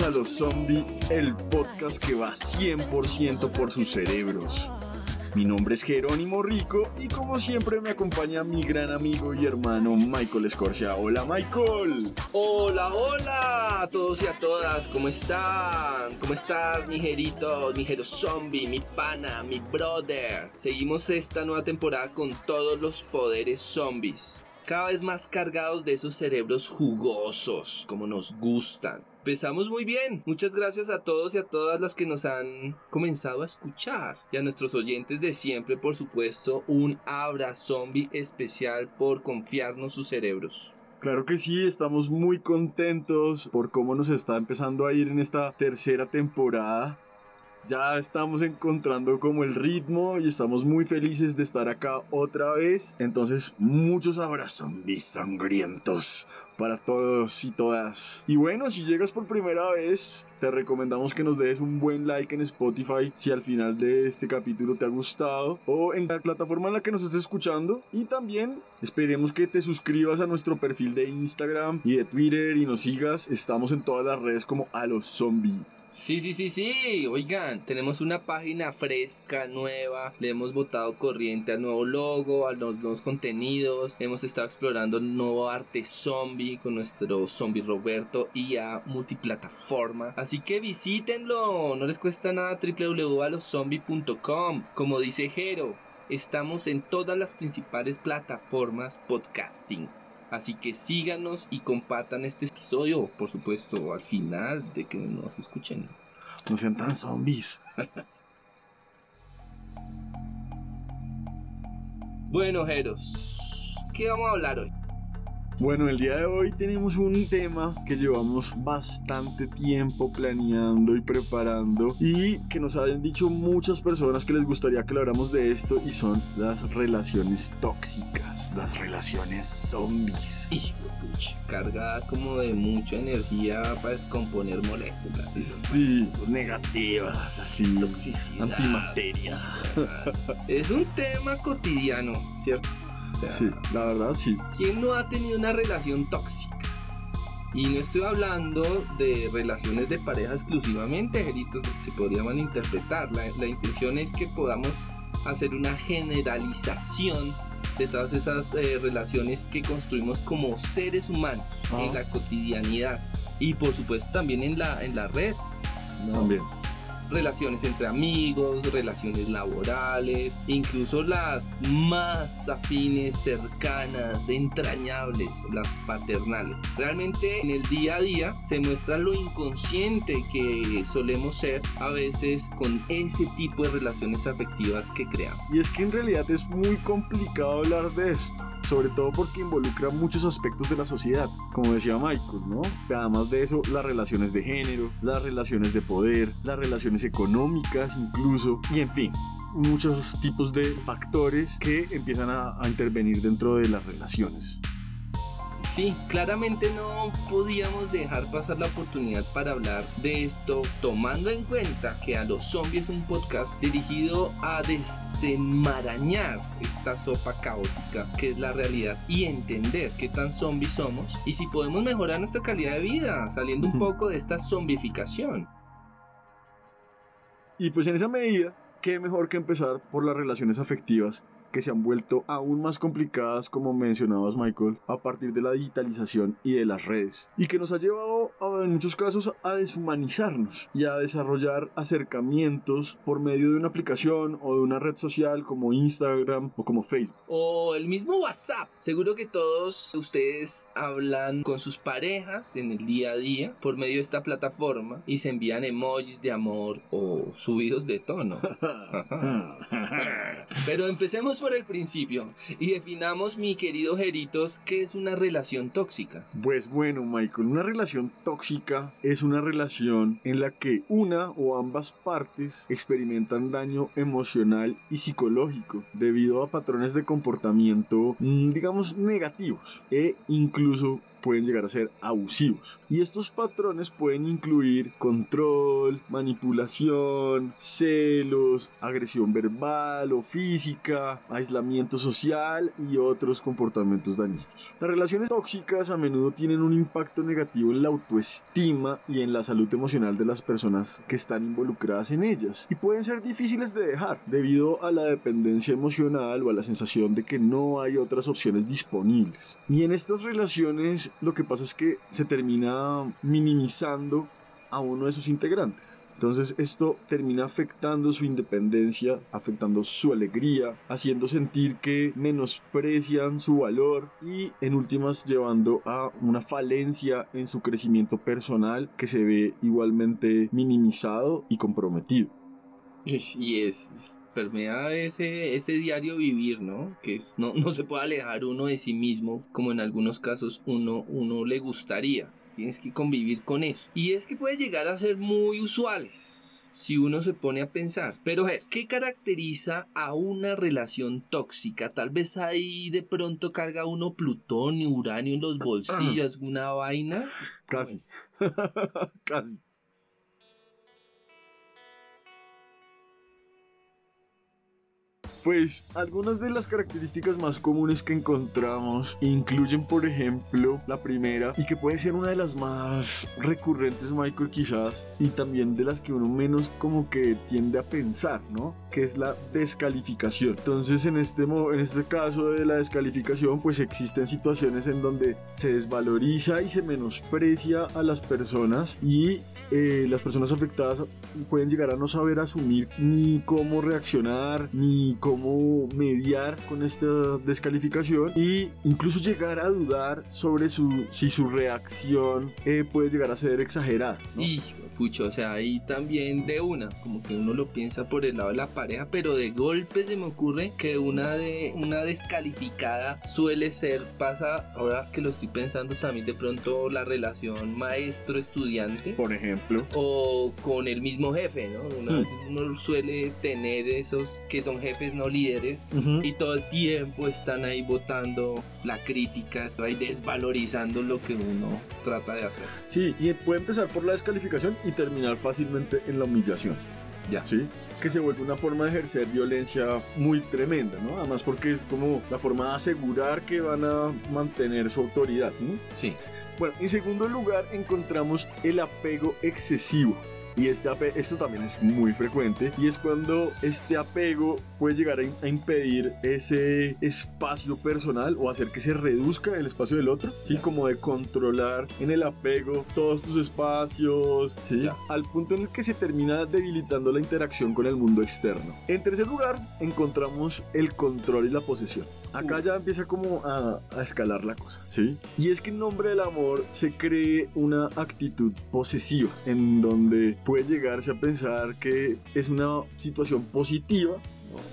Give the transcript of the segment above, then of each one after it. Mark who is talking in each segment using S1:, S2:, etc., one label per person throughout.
S1: a Los Zombies, el podcast que va 100% por sus cerebros. Mi nombre es Jerónimo Rico y como siempre me acompaña mi gran amigo y hermano Michael Escorcia. Hola Michael.
S2: Hola, hola a todos y a todas, ¿cómo están? ¿Cómo estás, mi Jerito, mi Jero Zombie, mi pana, mi brother? Seguimos esta nueva temporada con todos los poderes zombies, cada vez más cargados de esos cerebros jugosos, como nos gustan. Empezamos muy bien. Muchas gracias a todos y a todas las que nos han comenzado a escuchar. Y a nuestros oyentes de siempre, por supuesto, un abra zombie especial por confiarnos sus cerebros.
S1: Claro que sí, estamos muy contentos por cómo nos está empezando a ir en esta tercera temporada. Ya estamos encontrando como el ritmo y estamos muy felices de estar acá otra vez. Entonces, muchos abrazos sangrientos para todos y todas. Y bueno, si llegas por primera vez, te recomendamos que nos dejes un buen like en Spotify si al final de este capítulo te ha gustado o en la plataforma en la que nos estés escuchando. Y también esperemos que te suscribas a nuestro perfil de Instagram y de Twitter y nos sigas. Estamos en todas las redes como a los zombies.
S2: Sí, sí, sí, sí. Oigan, tenemos una página fresca, nueva. Le hemos botado corriente al nuevo logo, a los nuevos contenidos. Hemos estado explorando el nuevo arte zombie con nuestro zombie Roberto y a multiplataforma. Así que visítenlo. No les cuesta nada www.alozombie.com. Como dice Jero, estamos en todas las principales plataformas podcasting. Así que síganos y compartan este episodio, por supuesto, al final de que nos escuchen.
S1: No sean tan zombies.
S2: Bueno, Jeros, ¿qué vamos a hablar hoy?
S1: Bueno, el día de hoy tenemos un tema que llevamos bastante tiempo planeando y preparando y que nos han dicho muchas personas que les gustaría que habláramos de esto y son las relaciones tóxicas, las relaciones zombies.
S2: Pucha, cargada como de mucha energía para descomponer moléculas. y
S1: Sí, negativas, así,
S2: Toxicidad.
S1: antimateria.
S2: Es un tema cotidiano, ¿cierto? O sea,
S1: Sí, la verdad sí.
S2: ¿Quién no ha tenido una relación tóxica? Y no estoy hablando de relaciones de pareja exclusivamente, Geritos, porque se podría malinterpretar. La, la intención es que podamos hacer una generalización de todas esas eh, relaciones que construimos como seres humanos
S1: Ah.
S2: en la cotidianidad y por supuesto también en la, en la red. ¿no?
S1: También.
S2: Relaciones entre amigos, relaciones laborales, incluso las más afines, cercanas, entrañables, las paternales. Realmente en el día a día se muestra lo inconsciente que solemos ser a veces con ese tipo de relaciones afectivas que creamos.
S1: Y es que en realidad es muy complicado hablar de esto, sobre todo porque involucra muchos aspectos de la sociedad, como decía Michael, ¿no? Además de eso, las relaciones de género, las relaciones de poder, las relaciones económicas incluso, y en fin. Muchos tipos de factores que empiezan a, a intervenir dentro de las relaciones.
S2: Sí, claramente no podíamos dejar pasar la oportunidad para hablar de esto, tomando en cuenta que A los Zombies es un podcast dirigido a desenmarañar esta sopa caótica que es la realidad y entender qué tan zombies somos y si podemos mejorar nuestra calidad de vida saliendo un poco de esta zombificación.
S1: Y pues en esa medida, qué mejor que empezar por las relaciones afectivas que se han vuelto aún más complicadas, como mencionabas Michael, a partir de la digitalización y de las redes, y que nos ha llevado en muchos casos a deshumanizarnos y a desarrollar acercamientos por medio de una aplicación o de una red social como Instagram o como Facebook.
S2: O el mismo WhatsApp. Seguro que todos ustedes hablan con sus parejas en el día a día por medio de esta plataforma y se envían emojis de amor o subidos de tono. Pero empecemos por el principio y definamos, mi querido Jeritos, qué es una relación tóxica.
S1: Pues bueno, Michael, una relación tóxica es una relación en la que una o ambas partes experimentan daño emocional y psicológico debido a patrones de comportamiento, mm, digamos, negativos e incluso pueden llegar a ser abusivos. Y estos patrones pueden incluir control, manipulación, celos, agresión verbal o física, aislamiento social y otros comportamientos dañinos. Las relaciones tóxicas a menudo tienen un impacto negativo en la autoestima y en la salud emocional de las personas que están involucradas en ellas y pueden ser difíciles de dejar debido a la dependencia emocional o a la sensación de que no hay otras opciones disponibles. Y en estas relaciones lo que pasa es que se termina minimizando a uno de sus integrantes. Entonces esto termina afectando su independencia, afectando su alegría, haciendo sentir que menosprecian su valor y en últimas llevando a una falencia en su crecimiento personal que se ve igualmente minimizado y comprometido.
S2: Y es permea ese, ese diario vivir, ¿no? Que es, no, no se puede alejar uno de sí mismo como en algunos casos uno, uno le gustaría. Tienes que convivir con eso. Y es que puede llegar a ser muy usuales si uno se pone a pensar. Pero, ¿qué caracteriza a una relación tóxica? Tal vez ahí de pronto carga uno plutonio, uranio en los bolsillos, alguna vaina.
S1: Casi. Casi. Pues algunas de las características más comunes que encontramos incluyen, por ejemplo, la primera y que puede ser una de las más recurrentes, Michael, quizás, y también de las que uno menos como que tiende a pensar, ¿no? Que es la descalificación. Entonces, en este, en este caso de la descalificación, pues existen situaciones en donde se desvaloriza y se menosprecia a las personas y eh, las personas afectadas pueden llegar a no saber asumir ni cómo reaccionar, ni cómo mediar con esta descalificación y incluso llegar a dudar sobre su, si su reacción eh, puede llegar a ser exagerada.
S2: Y pucho, o sea, ahí también de una, como que uno lo piensa por el lado de la pareja, pero de golpe se me ocurre que una de una descalificada suele ser, pasa, ahora que lo estoy pensando también de pronto la relación maestro-estudiante.
S1: Por ejemplo.
S2: O con el mismo jefe, ¿no? Hmm. uno suele tener esos que son jefes no líderes y todo el tiempo están ahí votando la crítica, ahí desvalorizando lo que uno trata de hacer.
S1: Sí, y puede empezar por la descalificación y terminar fácilmente en la humillación.
S2: Ya.
S1: Sí que se vuelve una forma de ejercer violencia muy tremenda, ¿no? Además porque es como la forma de asegurar que van a mantener su autoridad, ¿no?
S2: Sí.
S1: Bueno, en segundo lugar encontramos el apego excesivo. Y este esto también es muy frecuente y es cuando este apego puede llegar a, impedir ese espacio personal o hacer que se reduzca el espacio del otro, ¿sí? Como de controlar en el apego todos tus espacios, ¿sí? Al punto en el que se termina debilitando la interacción con el mundo externo. En tercer lugar, encontramos el control y la posesión. Acá ya empieza como a, a, escalar la cosa, ¿sí? Y es que en nombre del amor se cree una actitud posesiva, en donde puede llegarse a pensar que es una situación positiva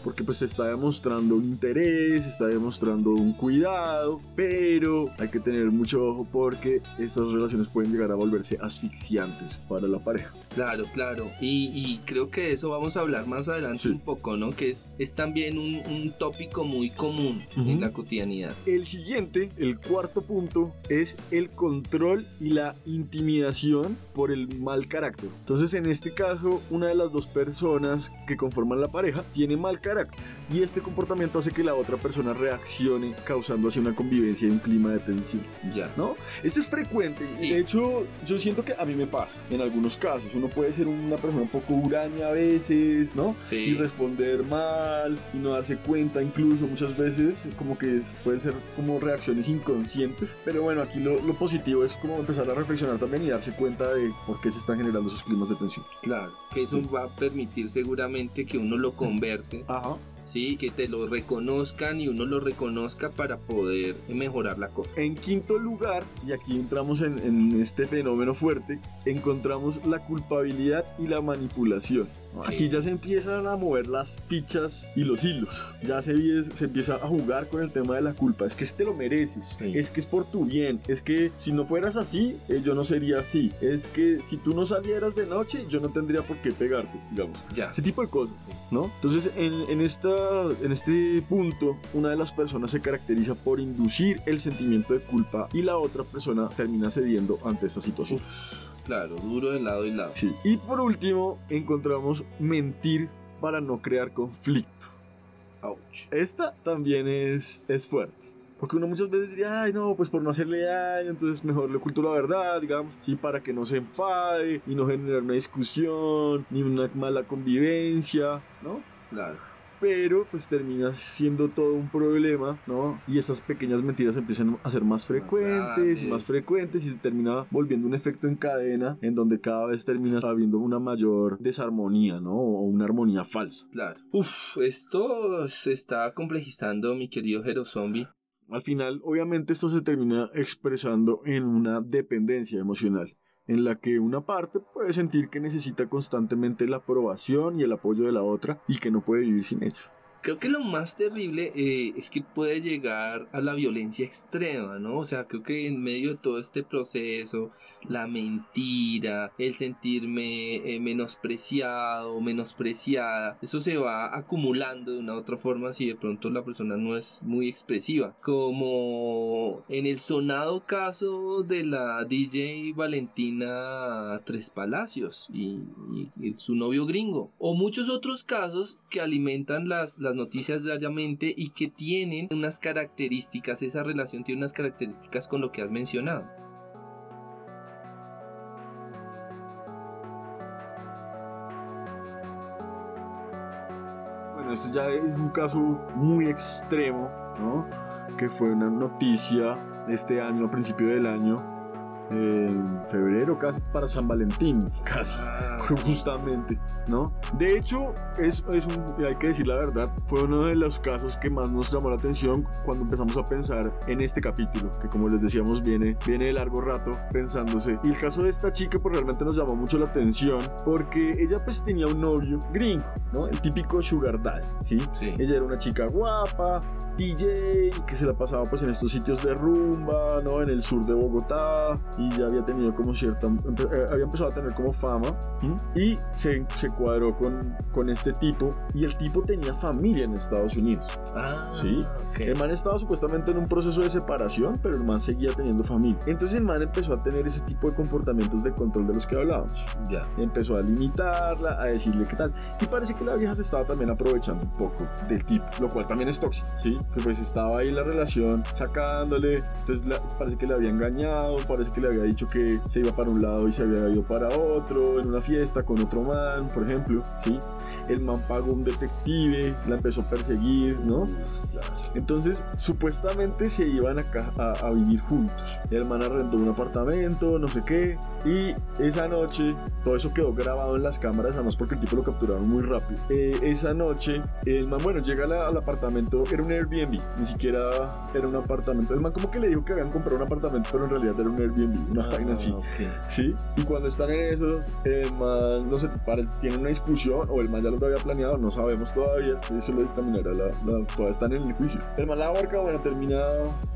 S1: porque pues se está demostrando un interés, se está demostrando un cuidado, pero hay que tener mucho ojo porque estas relaciones pueden llegar a volverse asfixiantes para la pareja.
S2: Claro, claro. Y, y creo que de eso vamos a hablar más adelante
S1: Sí.
S2: un poco, ¿no? Que es, es también un, un tópico muy común en
S1: Ujú.
S2: la cotidianidad.
S1: El siguiente, el cuarto punto, es el control y la intimidación por el mal carácter. Entonces, en este caso, una de las dos personas que conforman la pareja tiene mal carácter y este comportamiento hace que la otra persona reaccione, causando así una convivencia y un clima de tensión.
S2: Ya.
S1: ¿no? Este es frecuente.
S2: Sí.
S1: De hecho, yo siento que a mí me pasa en algunos casos. Uno puede ser una persona un poco huraña a veces, ¿no?
S2: Sí.
S1: Y responder mal y no darse cuenta, incluso muchas veces, como que es- pueden ser como reacciones inconscientes. Pero bueno, aquí lo, lo positivo es como empezar a reflexionar también y darse cuenta de por qué se están generando esos climas de tensión.
S2: Claro. Que eso va a permitir seguramente que uno lo converse,
S1: Ajá.
S2: ¿sí? Que te lo reconozcan y uno lo reconozca para poder mejorar la cosa.
S1: En quinto lugar, y aquí entramos en, en este fenómeno fuerte, encontramos la culpabilidad y la manipulación. Aquí ya se empiezan a mover las fichas y los hilos. Ya se, empieza a jugar con el tema de la culpa. Es que te lo mereces.
S2: Sí.
S1: Es que es por tu bien. Es que si no fueras así, eh, yo no sería así. Es que si tú no salieras de noche, yo no tendría por qué pegarte, digamos.
S2: Ya.
S1: Ese tipo de cosas.
S2: Sí.
S1: ¿no? Entonces, en, en esta, en este punto, una de las personas se caracteriza por inducir el sentimiento de culpa y la otra persona termina cediendo ante esta situación.
S2: Claro, duro de lado y lado.
S1: Sí. Y por último, encontramos mentir para no crear conflicto.
S2: Ouch.
S1: Esta también es, es fuerte. Porque uno muchas veces diría, ay no, pues por no hacerle daño, entonces mejor le oculto la verdad, digamos, sí, para que no se enfade y no generar una discusión, ni una mala convivencia, ¿no?
S2: Claro.
S1: Pero pues termina siendo todo un problema, ¿no? Y estas pequeñas mentiras empiezan a ser más frecuentes y más frecuentes y se termina volviendo un efecto en cadena en donde cada vez termina habiendo una mayor desarmonía, ¿no? O una armonía falsa.
S2: Claro. Uf, esto se está complejizando, mi querido Hero Zombie.
S1: Al final, obviamente, esto se termina expresando en una dependencia emocional, en la que una parte puede sentir que necesita constantemente la aprobación y el apoyo de la otra y que no puede vivir sin ello.
S2: Creo que lo más terrible eh, es que puede llegar a la violencia extrema, ¿no? O sea, creo que en medio de todo este proceso, la mentira, el sentirme eh, menospreciado, menospreciada, eso se va acumulando de una u otra forma si de pronto la persona no es muy expresiva. Como en el sonado caso de la DJ Valentina Tres Palacios y, su novio gringo. O muchos otros casos que alimentan las noticias diariamente y que tienen unas características, esa relación tiene unas características con lo que has mencionado.
S1: Bueno, este ya es un caso muy extremo, ¿no? Que fue una noticia este año, a principio del año, en febrero, casi para San Valentín, casi.
S2: Ah,
S1: Justamente, ¿no? De hecho, es, es un, hay que decir la verdad, fue uno de los casos que más nos llamó la atención cuando empezamos a pensar en este capítulo, que como les decíamos viene, viene de largo rato pensándose. Y el caso de esta chica pues realmente nos llamó mucho la atención porque ella pues tenía un novio gringo, ¿no? El típico sugar daddy, ¿sí?
S2: Sí.
S1: Ella era una chica guapa, DJ, que se la pasaba pues en estos sitios de rumba, ¿no? En el sur de Bogotá y ya había tenido como cierta, empe- eh, había empezado a tener como fama ¿m? y se, se cuadró con, con este tipo y el tipo tenía familia en Estados Unidos.
S2: Ah,
S1: Sí.
S2: ok.
S1: El man estaba supuestamente en un proceso de separación, pero el man seguía teniendo familia. Entonces el man empezó a tener ese tipo de comportamientos de control de los que hablábamos
S2: Ya.
S1: empezó a limitarla, a decirle qué tal. Y parece que la vieja se estaba también aprovechando un poco del tipo, lo cual también es tóxico, ¿sí? Que pues estaba ahí la relación sacándole, entonces la- parece que le había engañado, parece que le había dicho que se iba para un lado y se había ido para otro, en una fiesta con otro man, por ejemplo, ¿sí? El man pagó un detective, la empezó a perseguir, ¿no? Entonces, supuestamente se iban a, a, a vivir juntos. El man arrendó un apartamento, no sé qué. Y esa noche, todo eso quedó grabado en las cámaras, además porque el tipo lo capturaron muy rápido. Eh, esa noche, el man, bueno, llega la- al apartamento, era un Airbnb, ni siquiera era un apartamento. El man como que le dijo que habían comprado un apartamento, pero en realidad era un Airbnb, una vaina así.
S2: Ah, ok.
S1: ¿Sí? Y cuando están en esos, el man, no sé, tienen una discusión o el man man ya lo había planeado, no sabemos todavía. Eso lo dictaminará la, la, todavía están en el juicio. El man la ahorca, bueno, termina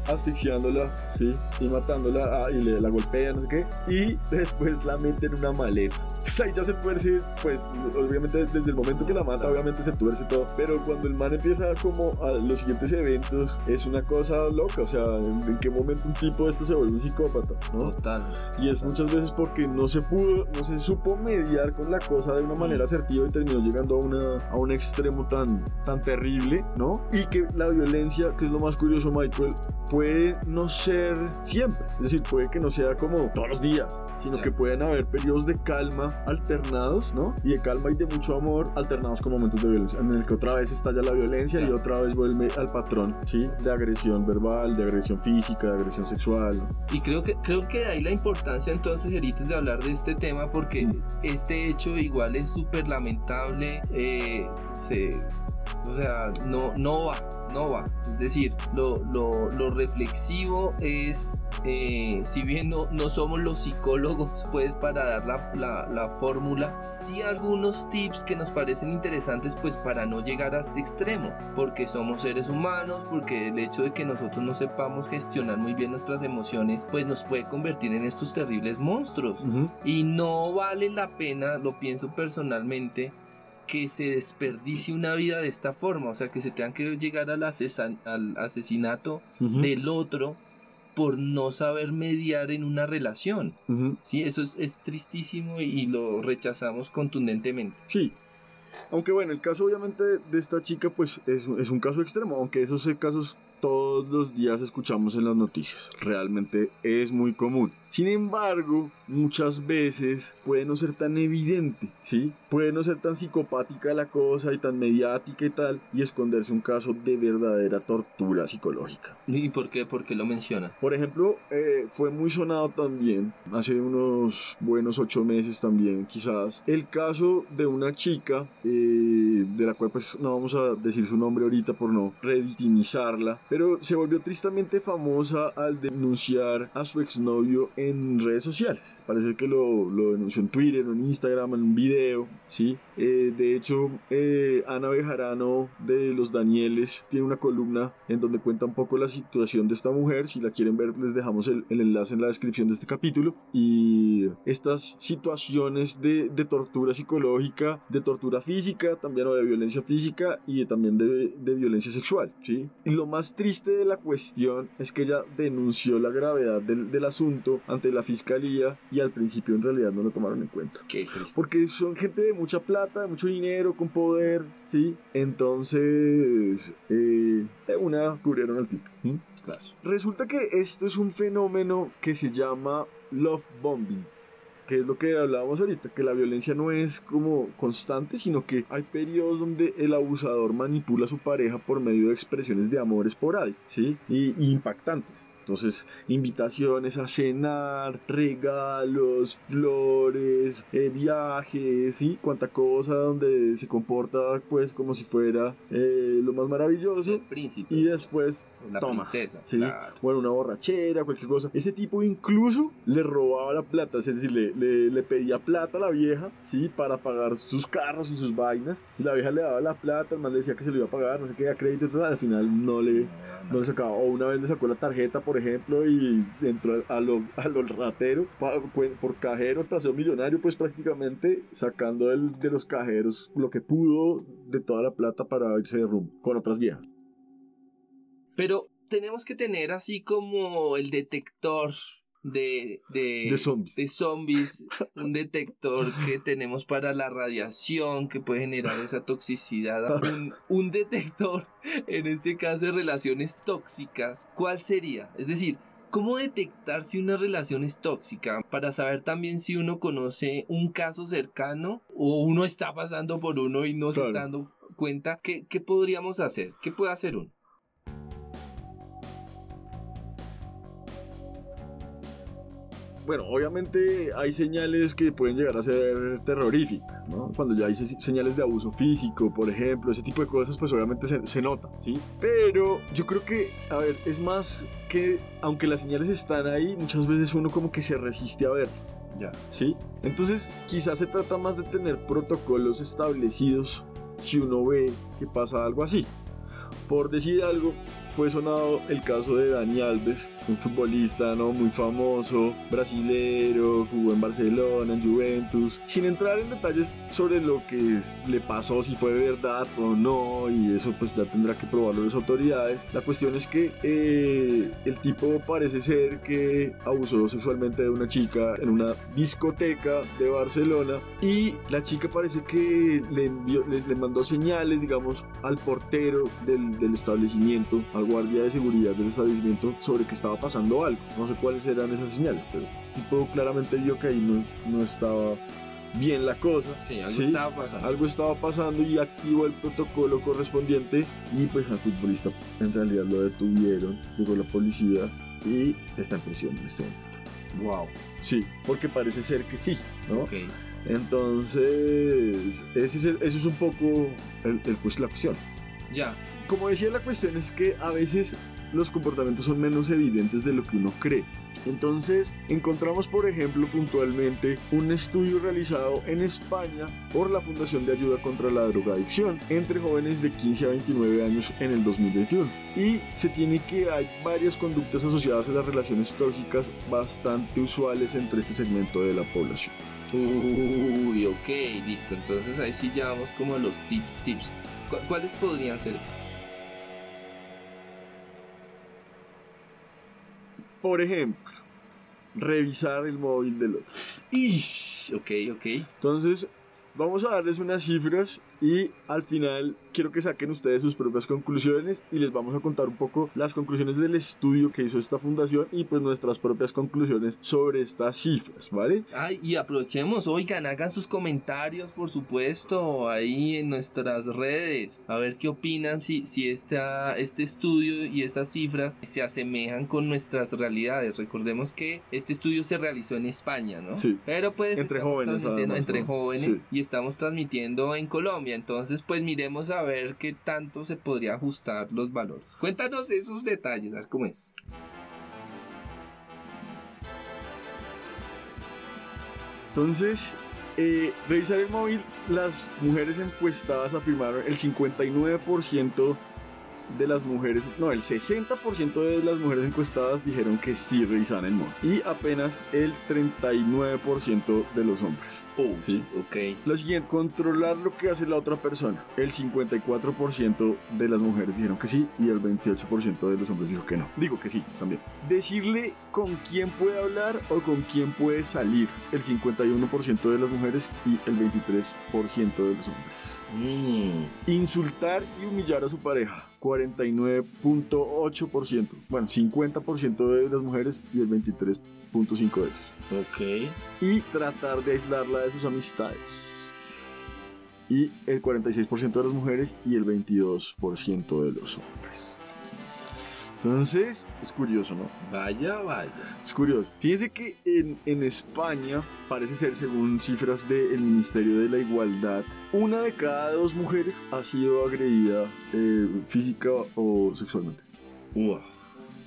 S1: asfixiándola, ¿sí? Y matándola, ah, y le la golpea, no sé qué. Y después la mete en una maleta. Entonces ahí ya se tuerce, pues, obviamente desde el momento que la mata, obviamente se tuerce todo. Pero cuando el man empieza como a los siguientes eventos, es una cosa loca. O sea, ¿en, qué momento un tipo de esto se vuelve un psicópata? ¿no?
S2: Total.
S1: Y es muchas veces porque no se pudo, no se supo mediar con la cosa de una manera asertiva y terminó llegando a, una, a un extremo tan, tan terrible, ¿no? Y que la violencia, que es lo más curioso, Michael, puede no ser siempre. Es decir, puede que no sea como todos los días, sino que pueden haber periodos de calma alternados, ¿no? Y de calma y de mucho amor alternados con momentos de violencia, en el que otra vez estalla la violencia y otra vez vuelve al patrón, ¿sí? De agresión verbal, de agresión física, de agresión sexual.
S2: Y creo que, creo que ahí la importancia entonces, Erites, de hablar de este tema porque mm. este hecho igual es súper lamentable. Eh, se o sea, no, no va, Es decir, lo, lo, lo reflexivo es, eh, si bien no, no, somos los psicólogos, pues para dar la, la, la fórmula, sí algunos tips que nos parecen interesantes, pues para no llegar a este extremo, porque somos seres humanos, porque el hecho de que nosotros no sepamos gestionar muy bien nuestras emociones, pues nos puede convertir en estos terribles monstruos. Y no vale la pena, lo pienso personalmente, que se desperdicie una vida de esta forma, o sea, que se tengan que llegar al, al asesinato del otro por no saber mediar en una relación. Sí, eso es, es tristísimo y, lo rechazamos contundentemente.
S1: Sí. Aunque bueno, el caso obviamente de esta chica pues es, es un caso extremo, aunque esos casos todos los días escuchamos en las noticias. Realmente es muy común. Sin embargo, muchas veces puede no ser tan evidente, ¿sí? Puede no ser tan psicopática la cosa y tan mediática y tal, y esconderse un caso de verdadera tortura psicológica.
S2: ¿Y por qué? ¿Por qué lo menciona?
S1: Por ejemplo, eh, fue muy sonado también, hace unos buenos ocho meses también, quizás, el caso de una chica, eh, de la cual pues no vamos a decir su nombre ahorita por no revictimizarla, pero se volvió tristemente famosa al denunciar a su exnovio en redes sociales. Parece que lo, lo denunció en Twitter, en Instagram, en un video, ¿sí? Eh, de hecho, eh, Ana Bejarano de Los Danieles tiene una columna en donde cuenta un poco la situación de esta mujer. Si la quieren ver, les dejamos el, el enlace en la descripción de este capítulo. Y estas situaciones de, de, tortura psicológica, de tortura física, también o de violencia física y también de, de violencia sexual, ¿sí? Y lo más triste de la cuestión es que ella denunció la gravedad del, del asunto ante la fiscalía y al principio en realidad no lo tomaron en cuenta.
S2: Qué
S1: Porque son gente de mucha plata, de mucho dinero, con poder, ¿sí? Entonces, eh, una cubrieron al tipo.
S2: Claro.
S1: Resulta que esto es un fenómeno que se llama love bombing que es lo que hablábamos ahorita, que la violencia no es como constante, sino que hay periodos donde el abusador manipula a su pareja por medio de expresiones de amor esporádicas, ¿sí? y impactantes. Entonces, invitaciones a cenar, regalos, flores, eh, viajes, ¿sí? Cuánta cosa donde se comporta pues como si fuera eh, lo más maravilloso.
S2: El príncipe.
S1: Y después,
S2: la
S1: toma,
S2: princesa.
S1: ¿sí?
S2: claro.
S1: Bueno, una borrachera, cualquier cosa. Ese tipo incluso le robaba la plata, es decir, le, le, le pedía plata a la vieja, ¿sí? Para pagar sus carros y sus vainas. Y la vieja le daba la plata, el man le decía que se lo iba a pagar, no sé qué, a crédito, entonces al final no le, no le sacaba. O una vez le sacó la tarjeta por por ejemplo, y entró a lo, a lo ratero, por cajero, paseo millonario, pues prácticamente sacando el, de los cajeros lo que pudo de toda la plata para irse de rumbo con otras viejas.
S2: Pero tenemos que tener así como el detector de, de,
S1: de, zombies.
S2: de zombies, un detector que tenemos para la radiación que puede generar esa toxicidad, un, un, detector, en este caso de relaciones tóxicas, ¿cuál sería? Es decir, ¿cómo detectar si una relación es tóxica? Para saber también si uno conoce un caso cercano o uno está pasando por uno y no claro. se está dando cuenta, ¿qué, ¿qué podríamos hacer? ¿Qué puede hacer uno?
S1: Bueno, obviamente hay señales que pueden llegar a ser terroríficas, ¿no? Cuando ya hay señales de abuso físico, por ejemplo, ese tipo de cosas, pues obviamente se, se nota, ¿sí? Pero yo creo que, a ver, es más que, aunque las señales están ahí, muchas veces uno como que se resiste a verlas.
S2: Ya.
S1: ¿sí? Entonces, quizás se trata más de tener protocolos establecidos si uno ve que pasa algo así. Por decir algo, fue sonado el caso de Dani Alves, un futbolista no muy famoso, brasilero, jugó en Barcelona, en Juventus, sin entrar en detalles sobre lo que le pasó, si fue verdad o no, y eso pues ya tendrá que probarlo las autoridades. La cuestión es que eh, el tipo parece ser que abusó sexualmente de una chica en una discoteca de Barcelona y la chica parece que le, envió, le, le mandó señales, digamos, al portero del, del establecimiento, al guardia de seguridad del establecimiento sobre que estaba pasando algo. No sé cuáles eran esas señales, pero el tipo claramente vio que ahí no, no estaba bien la cosa.
S2: Sí, algo
S1: ¿sí?
S2: estaba pasando.
S1: Algo estaba pasando y activó el protocolo correspondiente y pues al futbolista en realidad lo detuvieron, llegó la policía y está en prisión en este momento.
S2: Wow.
S1: Sí, porque parece ser que sí, ¿no?
S2: Ok.
S1: Entonces, ese es el- es un poco el- el- pues, la cuestión.
S2: Ya.
S1: Como decía, la cuestión es que a veces los comportamientos son menos evidentes de lo que uno cree. Entonces, encontramos, por ejemplo, puntualmente un estudio realizado en España por la Fundación de Ayuda contra la Drogadicción entre jóvenes de 15 a 29 años en el 2021. Y se tiene que hay varias conductas asociadas a las relaciones tóxicas bastante usuales entre este segmento de la población.
S2: Uy, ok, listo. Entonces ahí sí ya vamos como a los tips, tips. ¿Cu- ¿Cuáles podrían ser?
S1: Por ejemplo, revisar el móvil del otro.
S2: Ish, ok, ok.
S1: Entonces, vamos a darles unas cifras y al final quiero que saquen ustedes sus propias conclusiones y les vamos a contar un poco las conclusiones del estudio que hizo esta fundación y pues nuestras propias conclusiones sobre estas cifras, ¿vale?
S2: Ay, y aprovechemos, oigan, hagan sus comentarios, por supuesto, ahí en nuestras redes. A ver qué opinan si, si esta, este estudio y esas cifras se asemejan con nuestras realidades. Recordemos que este estudio se realizó en España, ¿no?
S1: Sí.
S2: Pero pues
S1: Entre jóvenes, además,
S2: entre jóvenes
S1: Sí.
S2: y estamos transmitiendo en Colombia. Entonces, pues miremos a ver qué tanto se podría ajustar los valores. Cuéntanos esos detalles, a ver cómo es.
S1: Entonces, eh, revisar el móvil, las mujeres encuestadas afirmaron el 59% de las mujeres, no, el 60% de las mujeres encuestadas dijeron que sí revisaban el móvil y apenas el 39% de los hombres.
S2: Oh,
S1: Sí.
S2: ok.
S1: Lo siguiente, controlar lo que hace la otra persona. El 54% de las mujeres dijeron que sí y el 28% de los hombres dijo que no. Digo que sí también. Decirle con quién puede hablar o con quién puede salir. El 51% de las mujeres y el 23% de los hombres.
S2: Mm.
S1: Insultar y humillar a su pareja. 49.8%. Bueno, 50% de las mujeres y el 23.5% de ellos
S2: Ok.
S1: y tratar de aislarla de sus amistades. Y el 46% de las mujeres y el 22% de los hombres. Entonces, es curioso, ¿no?
S2: Vaya, vaya.
S1: Es curioso. Fíjense que en, en España, parece ser, según cifras del Ministerio de la Igualdad, una de cada dos mujeres ha sido agredida eh, física o sexualmente
S2: Uf,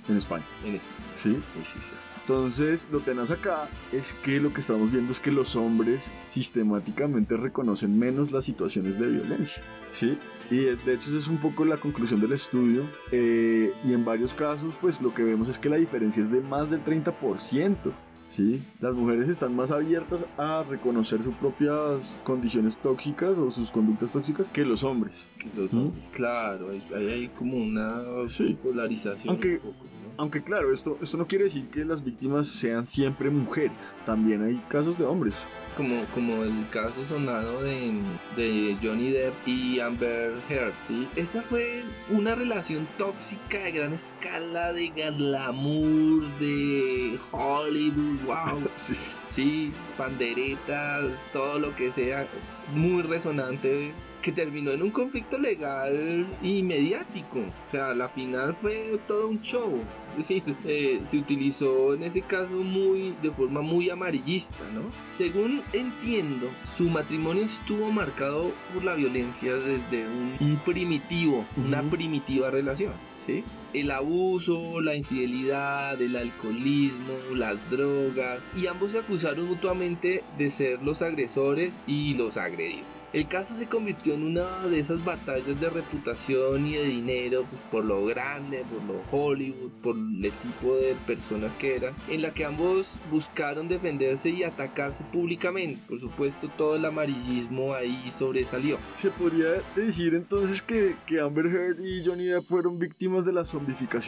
S1: en España.
S2: en España.
S1: ¿Sí?
S2: Sí, sí, sí.
S1: Entonces, lo tenaz acá es que lo que estamos viendo es que los hombres sistemáticamente reconocen menos las situaciones de violencia, ¿sí? Y de hecho esa es un poco la conclusión del estudio eh, y en varios casos pues lo que vemos es que la diferencia es de más del 30%. ¿Sí? Las mujeres están más abiertas a reconocer sus propias condiciones tóxicas o sus conductas tóxicas que los hombres.
S2: Los
S1: ¿Mm?
S2: hombres, claro, hay, hay como una
S1: Sí.
S2: polarización.
S1: Aunque-
S2: un poco, ¿no?
S1: Aunque claro, esto, esto no quiere decir que las víctimas sean siempre mujeres. También hay casos de hombres.
S2: Como, como el caso sonado de, de Johnny Depp y Amber Heard, ¿sí? Esa fue una relación tóxica de gran escala, de glamour, de Hollywood, wow.
S1: Sí.
S2: Sí, panderetas, todo lo que sea, muy resonante, que terminó en un conflicto legal y mediático. O sea, la final fue todo un show. sí, eh, se utilizó en ese caso muy de forma muy amarillista, ¿no? Según entiendo, su matrimonio estuvo marcado por la violencia desde un, un primitivo, una primitiva relación, ¿sí? El abuso, la infidelidad, el alcoholismo, las drogas, y ambos se acusaron mutuamente de ser los agresores y los agredidos. El caso se convirtió en una de esas batallas de reputación y de dinero, pues por lo grande, por lo Hollywood, por el tipo de personas que eran, en la que ambos buscaron defenderse y atacarse públicamente. Por supuesto, todo el amarillismo ahí sobresalió.
S1: Se podría decir entonces que, que Amber Heard y Johnny Depp fueron víctimas de la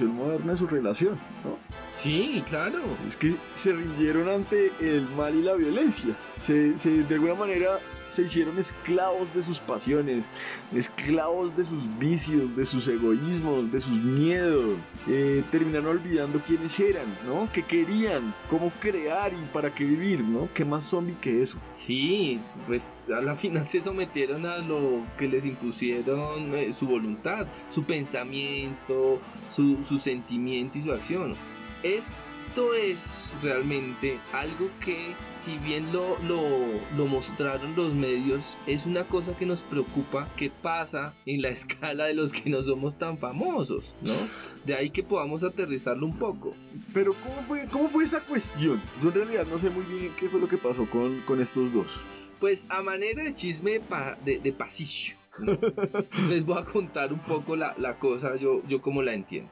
S1: moderna de su relación, ¿no?
S2: Sí, claro.
S1: Es que se rindieron ante el mal y la violencia. Se, se- de alguna manera se hicieron esclavos de sus pasiones, esclavos de sus vicios, de sus egoísmos, de sus miedos. Eh, terminaron olvidando quiénes eran, ¿no? ¿Qué querían? ¿Cómo crear y para qué vivir, ¿no? ¿Qué más zombie que eso?
S2: Sí, pues a la final se sometieron a lo que les impusieron eh, su voluntad, su pensamiento, su, su sentimiento y su acción. Esto es realmente algo que, si bien lo, lo, lo mostraron los medios, es una cosa que nos preocupa que pasa en la escala de los que no somos tan famosos, ¿no? De ahí que podamos aterrizarlo un poco.
S1: Pero ¿cómo fue, cómo fue esa cuestión? Yo en realidad no sé muy bien qué fue lo que pasó con, con estos dos.
S2: Pues a manera de chisme de, pa- de- de pasillo, ¿no? les voy a contar un poco la, la cosa, yo, yo como la entiendo.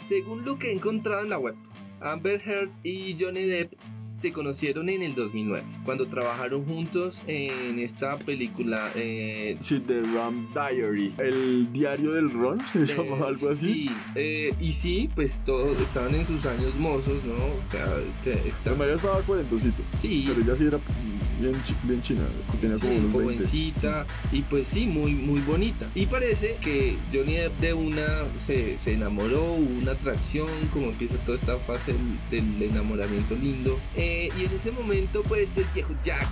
S2: Según lo que he encontrado en la web, Amber Heard y Johnny Depp se conocieron en el 2009, cuando trabajaron juntos en esta película. eh,
S1: Sí, The Ram Diary. El diario del Ron, se llamaba algo así.
S2: Sí, eh, y sí, pues todos estaban en sus años mozos, ¿no? O sea, este, esta
S1: María estaba cuarentosito.
S2: Sí.
S1: Pero ella sí era bien, bien china. Tenía
S2: Sí,
S1: como unos 20.
S2: jovencita y pues sí, muy, muy bonita. Y parece que Johnny Depp de una se, se enamoró, hubo una atracción, como empieza toda esta fase del, enamoramiento lindo. Eh, y en ese momento pues el viejo Jack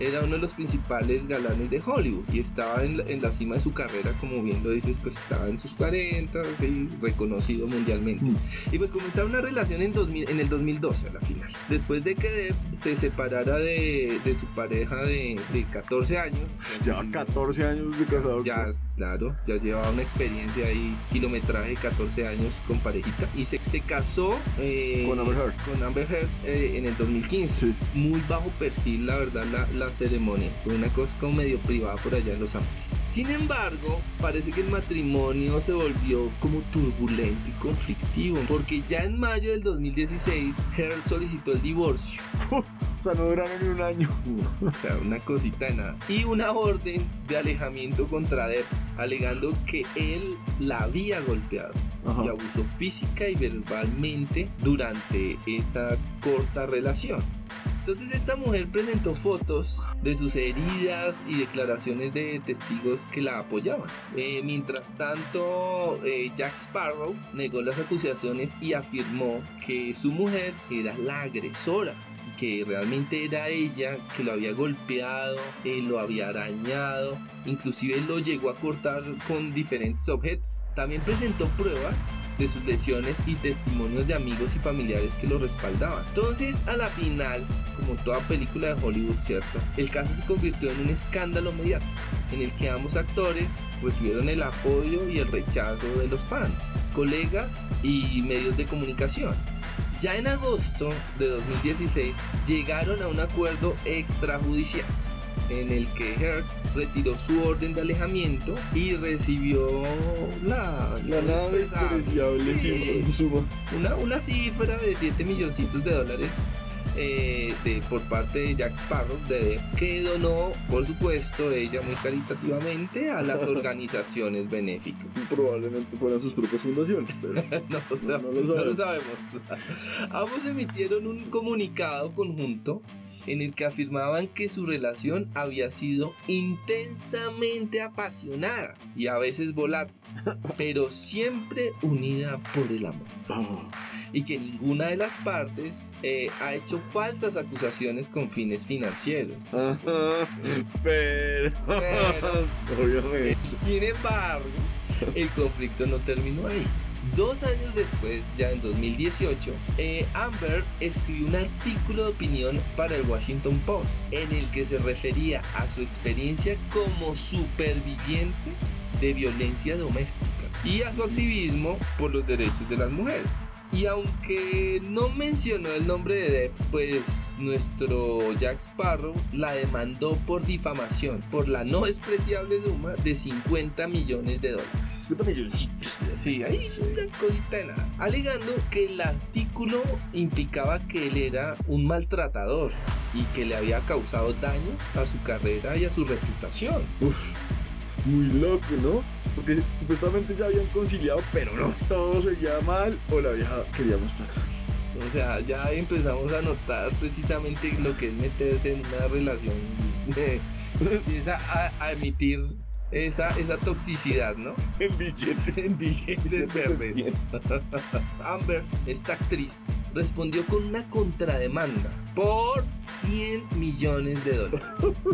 S2: era uno de los principales galanes de Hollywood y estaba en la, en la cima de su carrera, como bien lo dices, pues estaba en sus 40, sí, reconocido mundialmente.
S1: Mm.
S2: Y pues comenzaron una relación en, 2000 en el 2012 a la final. Después de que Depp se separara de, de su pareja de, de 14 años.
S1: Lleva 14 años de casado.
S2: Ya, claro, ya llevaba una experiencia ahí, kilometraje, 14 años con parejita. Y se, se casó eh,
S1: Con Amber Heard.
S2: con Amber Heard, eh, en el 2015.
S1: Sí.
S2: Muy bajo perfil, la verdad, la, la ceremonia. Fue una cosa como medio privada por allá en Los Ángeles. Sin embargo, parece que el matrimonio se volvió como turbulento y conflictivo. Porque ya en mayo del 2016, Heard solicitó el divorcio.
S1: O sea, no duraron ni un año.
S2: O sea, una cosita de nada. Y una orden de alejamiento contra Depp, alegando que él la había golpeado
S1: Ajá.
S2: y abusó física y verbalmente durante esa corta relación. Entonces esta mujer presentó fotos de sus heridas y declaraciones de testigos que la apoyaban. Eh, mientras tanto, eh, Jack Sparrow negó las acusaciones y afirmó que su mujer era la agresora que realmente era ella que lo había golpeado, eh, lo había arañado, inclusive lo llegó a cortar con diferentes objetos. También presentó pruebas de sus lesiones y testimonios de amigos y familiares que lo respaldaban. Entonces, a la final, como toda película de Hollywood, ¿cierto? El caso se convirtió en un escándalo mediático, en el que ambos actores recibieron el apoyo y el rechazo de los fans, colegas y medios de comunicación. Ya en agosto de 2016 llegaron a un acuerdo extrajudicial en el que Heard retiró su orden de alejamiento y recibió la,
S1: La nada
S2: despreciable-
S1: despreciable
S2: sí,
S1: suma.
S2: una, una cifra de 7 milloncitos de dólares eh, de, por parte de Jack Sparrow, de que donó, por supuesto, ella muy caritativamente a las organizaciones benéficas.
S1: Probablemente fueran sus propias fundaciones. pero-
S2: No lo
S1: no lo
S2: sabemos. Ambos emitieron un comunicado conjunto en el que afirmaban que su relación había sido intensamente apasionada y a veces volátil, pero siempre unida por el amor.
S1: Ah,
S2: Y que ninguna de las partes eh, ha hecho falsas acusaciones con fines financieros.
S1: Ajá. Pero.
S2: Pero-
S1: Obviamente.
S2: Sin embargo, el conflicto no terminó ahí. Dos años después, ya en 2018, eh, Amber escribió un artículo de opinión para el Washington Post en el que se refería a su experiencia como superviviente de violencia doméstica y a su activismo por los derechos de las mujeres. Y aunque no mencionó el nombre de Depp, pues nuestro Jack Sparrow la demandó por difamación por la no despreciable suma de 50 millones de dólares.
S1: 50 millones.
S2: Sí, ahí una cosita de nada. Alegando que el artículo implicaba que él era un maltratador y que le había causado daños a su carrera y a su reputación.
S1: Uf, muy loco, ¿no? Porque supuestamente ya habían conciliado, pero no. Todo seguía mal o la vieja quería más.
S2: O sea, ya empezamos a notar precisamente lo que es meterse en una relación. empieza a, a emitir esa, esa toxicidad, ¿no?
S1: En billetes.
S2: En billetes verdes. Amber, esta actriz, respondió con una contrademanda por 100 millones de dólares.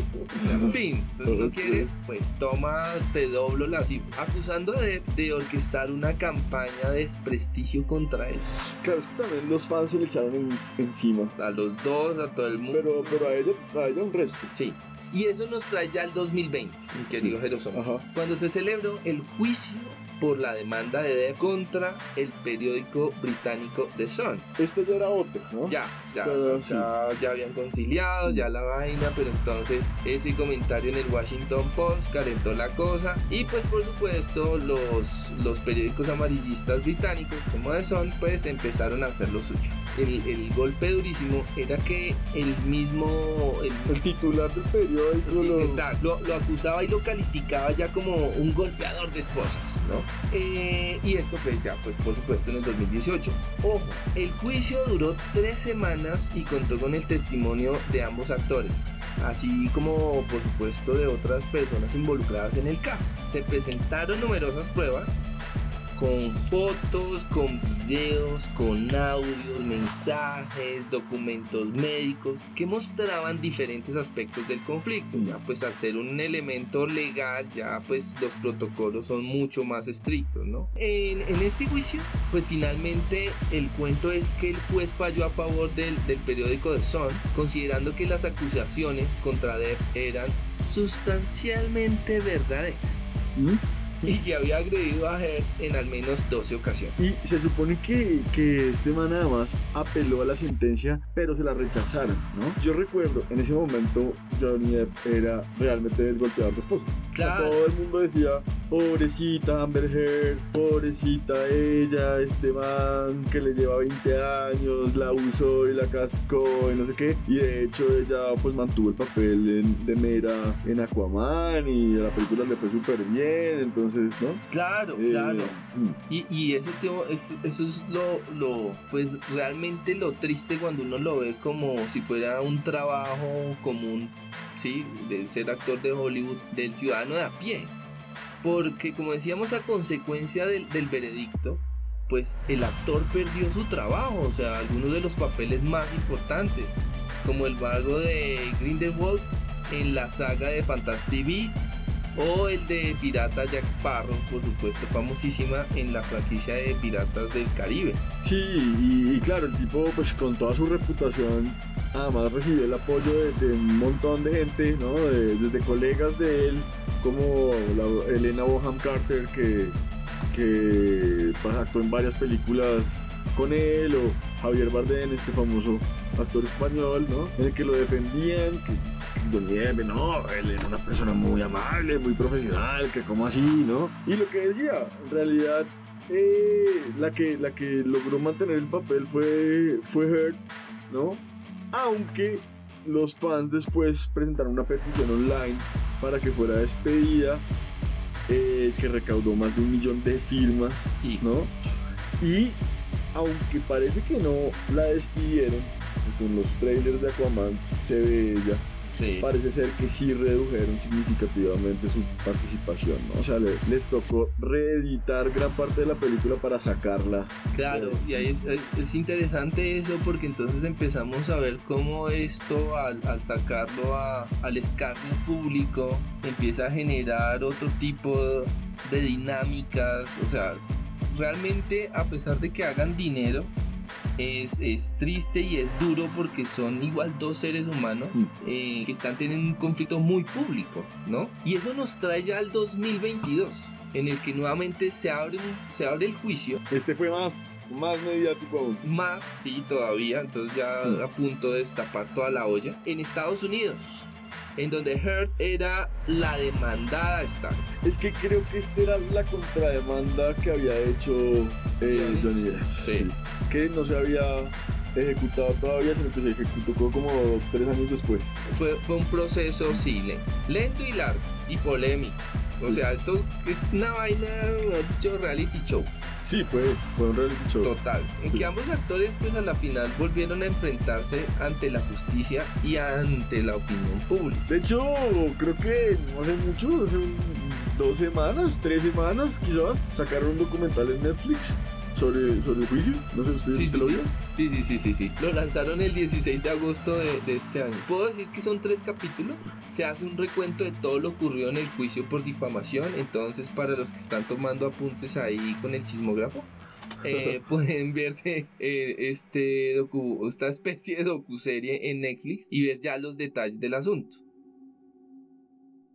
S2: Pin, no quiere, pues toma, te doblo la cifra. Acusando a Depp de orquestar una campaña de desprestigio contra él.
S1: Claro, es que también los fans se le echaron en- encima.
S2: A los dos, a todo el mundo.
S1: Pero, pero a ella, a ella un resto.
S2: Sí. Y eso nos trae ya al 2020, mi querido
S1: Ajá.
S2: Cuando se celebró el juicio por la demanda de Depp contra el periódico británico The Sun.
S1: Esta ya era otra, ¿no?
S2: Ya, ya,
S1: Esta, sí.
S2: ya, ya habían conciliado, ya la vaina, pero entonces ese comentario en el Washington Post calentó la cosa y pues por supuesto los, los periódicos amarillistas británicos como The Sun pues empezaron a hacer lo suyo. El, el golpe durísimo era que el mismo... el-
S1: El titular del periódico lo...
S2: Exacto, lo, lo acusaba y lo calificaba ya como un golpeador de esposas, ¿no? Eh, y esto fue ya, pues por supuesto, en el 2018. Ojo, el juicio duró tres semanas y contó con el testimonio de ambos actores, así como por supuesto de otras personas involucradas en el caso. Se presentaron numerosas pruebas con fotos, con videos, con audios, mensajes, documentos médicos que mostraban diferentes aspectos del conflicto. Ya pues al ser un elemento legal ya pues los protocolos son mucho más estrictos, ¿no? En, este juicio pues finalmente el cuento es que el juez falló a favor del, del periódico The Sun considerando que las acusaciones contra Depp eran sustancialmente verdaderas
S1: ¿Mm?
S2: Y que había agredido a Heard en al menos 12 ocasiones.
S1: Y se supone que, que este man además apeló a la sentencia, pero se la rechazaron, ¿no? Yo recuerdo, en ese momento Johnny Depp era realmente el golpeador de. O sea,
S2: Claro.
S1: todo el mundo decía, pobrecita Amber Heard, pobrecita ella, este man que le lleva 20 años, la usó y la cascó y no sé qué. Y de hecho ella pues mantuvo el papel en- de Mera en Aquaman y a la película le fue súper bien, entonces, ¿no?
S2: Claro,
S1: Eh,
S2: claro. Y, y ese tema, es, eso es lo, lo, pues realmente lo triste cuando uno lo ve como si fuera un trabajo común, ¿sí? De ser actor de Hollywood, del ciudadano de a pie. Porque como decíamos, a consecuencia del, del veredicto, pues el actor perdió su trabajo, o sea, algunos de los papeles más importantes, como el bardo de Grindelwald en la saga de Fantastic Beasts, o el de Pirata Jack Sparrow, por supuesto, famosísima en la franquicia de Piratas del Caribe.
S1: Sí, y, claro, el tipo, pues con toda su reputación, además recibió el apoyo de, un montón de gente, ¿no? De- desde colegas de él, como la, Elena Boham Carter, que, que pues, actuó en varias películas con él, o Javier Bardem, este famoso actor español, ¿no? En el que lo defendían, que, Depp, no, él era una persona muy amable, muy profesional, que como así, ¿no? Y lo que decía, en realidad eh, la, que, la que logró mantener el papel fue, fue Heard, ¿no? Aunque los fans después presentaron una petición online para que fuera despedida, eh, que recaudó más de un millón de firmas, ¿no? Y aunque parece que no la despidieron, con los trailers de Aquaman se ve ella,
S2: Sí.
S1: parece ser que sí redujeron significativamente su participación, ¿no? O sea, le- les tocó reeditar gran parte de la película para sacarla.
S2: Claro, y ahí es, es- es interesante eso porque entonces empezamos a ver cómo esto al, al sacarlo a- al escarnio público empieza a generar otro tipo de dinámicas, o sea, realmente a pesar de que hagan dinero, es, es triste y es duro porque son igual dos seres humanos
S1: Mm.
S2: eh, que están teniendo un conflicto muy público, ¿no? Y eso nos trae ya al 2022, en el que nuevamente se abre, se abre el juicio
S1: Este fue más, más mediático aún.
S2: más, sí, todavía, entonces ya
S1: Sí.
S2: a punto de destapar toda la olla. En Estados Unidos, en donde Heard era la demandada esta vez.
S1: Es que creo que esta era la contrademanda que había hecho eh,
S2: Johnny.
S1: Depp.
S2: Sí.
S1: Que no se había ejecutado todavía, sino que se ejecutó como tres años después.
S2: Fue, fue un proceso, sí, lento, lento y largo y polémico. O
S1: Sí.
S2: sea, esto es una vaina, mejor dicho, reality show.
S1: Sí, fue, fue un reality show.
S2: Total. En
S1: Sí.
S2: que ambos actores, pues a la final volvieron a enfrentarse ante la justicia y ante la opinión pública.
S1: De hecho, creo que no hace mucho, hace un- dos semanas, tres semanas quizás, sacaron un documental en Netflix sobre, sobre el juicio. No sé, ¿usted,
S2: Sí,
S1: usted
S2: sí,
S1: lo vio?
S2: Sí, sí, sí, sí, sí. Lo lanzaron el 16 de agosto de, de este año. Puedo decir que son tres capítulos. Se hace un recuento de todo lo ocurrido en el juicio por difamación. Entonces, para los que están tomando apuntes ahí con el chismógrafo, eh, pueden verse eh, este docu, esta especie de docuserie en Netflix y ver ya los detalles del asunto.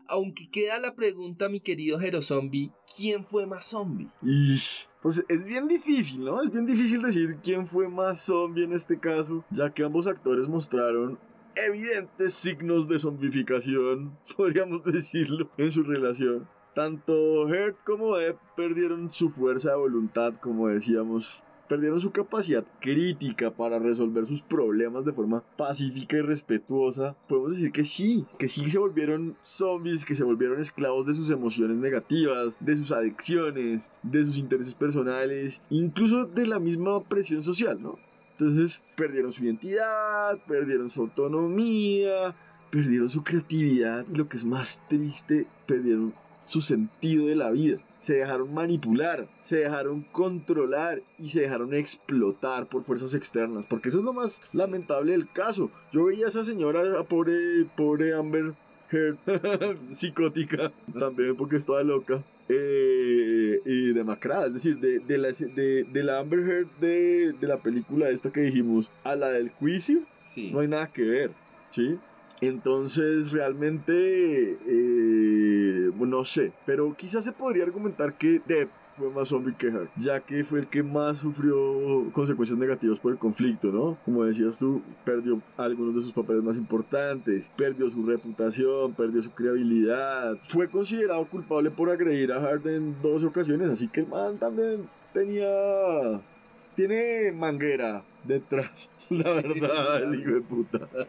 S2: Aunque queda la pregunta, mi querido Hero Zombie, ¿quién fue más zombie?
S1: Y pues es bien difícil, ¿no? Es bien difícil decir quién fue más zombie en este caso, ya que ambos actores mostraron evidentes signos de zombificación, podríamos decirlo, en su relación. Tanto Hurt como Depp perdieron su fuerza de voluntad, como decíamos, perdieron su capacidad crítica para resolver sus problemas de forma pacífica y respetuosa. Podemos decir que sí, que sí se volvieron zombies, que se volvieron esclavos de sus emociones negativas, de sus adicciones, de sus intereses personales, incluso de la misma presión social, ¿no? Entonces perdieron su identidad, perdieron su autonomía, perdieron su creatividad y lo que es más triste, perdieron su sentido de la vida. Se dejaron manipular, se dejaron controlar y se dejaron explotar por fuerzas externas. Porque eso es lo más lamentable del caso. Yo veía a esa señora, a pobre, pobre Amber Heard, psicótica, también porque estaba loca. eh, y demacrada, es decir, de, de la, de, de la Amber Heard de, de la película esta que dijimos a la del juicio,
S2: Sí.
S1: no hay nada que ver, ¿sí? Entonces, realmente, eh, no sé, pero quizás se podría argumentar que Depp fue más zombie que Hurt, ya que fue el que más sufrió consecuencias negativas por el conflicto, ¿no? Como decías tú, perdió algunos de sus papeles más importantes, perdió su reputación, perdió su credibilidad, fue considerado culpable por agredir a Hart en dos ocasiones, así que el man también tenía... Tiene manguera detrás, la verdad, el hijo de puta.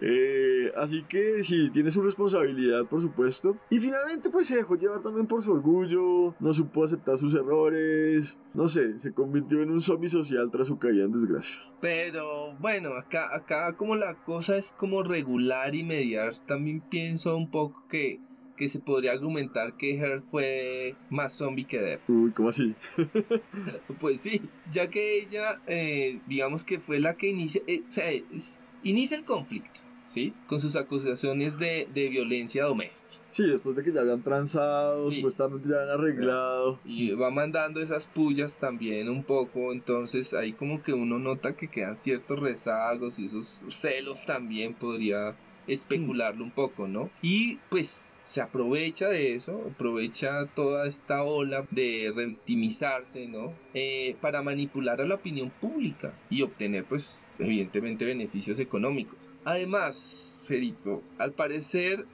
S1: Eh, así que sí, tiene su responsabilidad, por supuesto. Y finalmente, pues se dejó llevar también por su orgullo, no supo aceptar sus errores, no sé, se convirtió en un zombie social tras su caída en desgracia.
S2: Pero bueno, acá, acá como la cosa es como regular y mediar, también pienso un poco que, que se podría argumentar que Heard fue más zombie que Depp.
S1: Uy, ¿cómo así?
S2: Pues sí, ya que ella, eh, digamos que fue la que inicia, eh, o sea, es- inicia el conflicto, ¿sí? Con sus acusaciones de, de violencia doméstica.
S1: Sí, después de que ya habían transado,
S2: Sí.
S1: supuestamente ya habían arreglado.
S2: Y va mandando esas pullas también un poco, entonces ahí como que uno nota que quedan ciertos rezagos y esos celos también podría especularlo un poco, ¿no? Y pues se aprovecha de eso, aprovecha toda esta ola de revictimizarse, ¿no? Eh, para manipular a la opinión pública y obtener pues evidentemente beneficios económicos. Además, Ferito, al parecer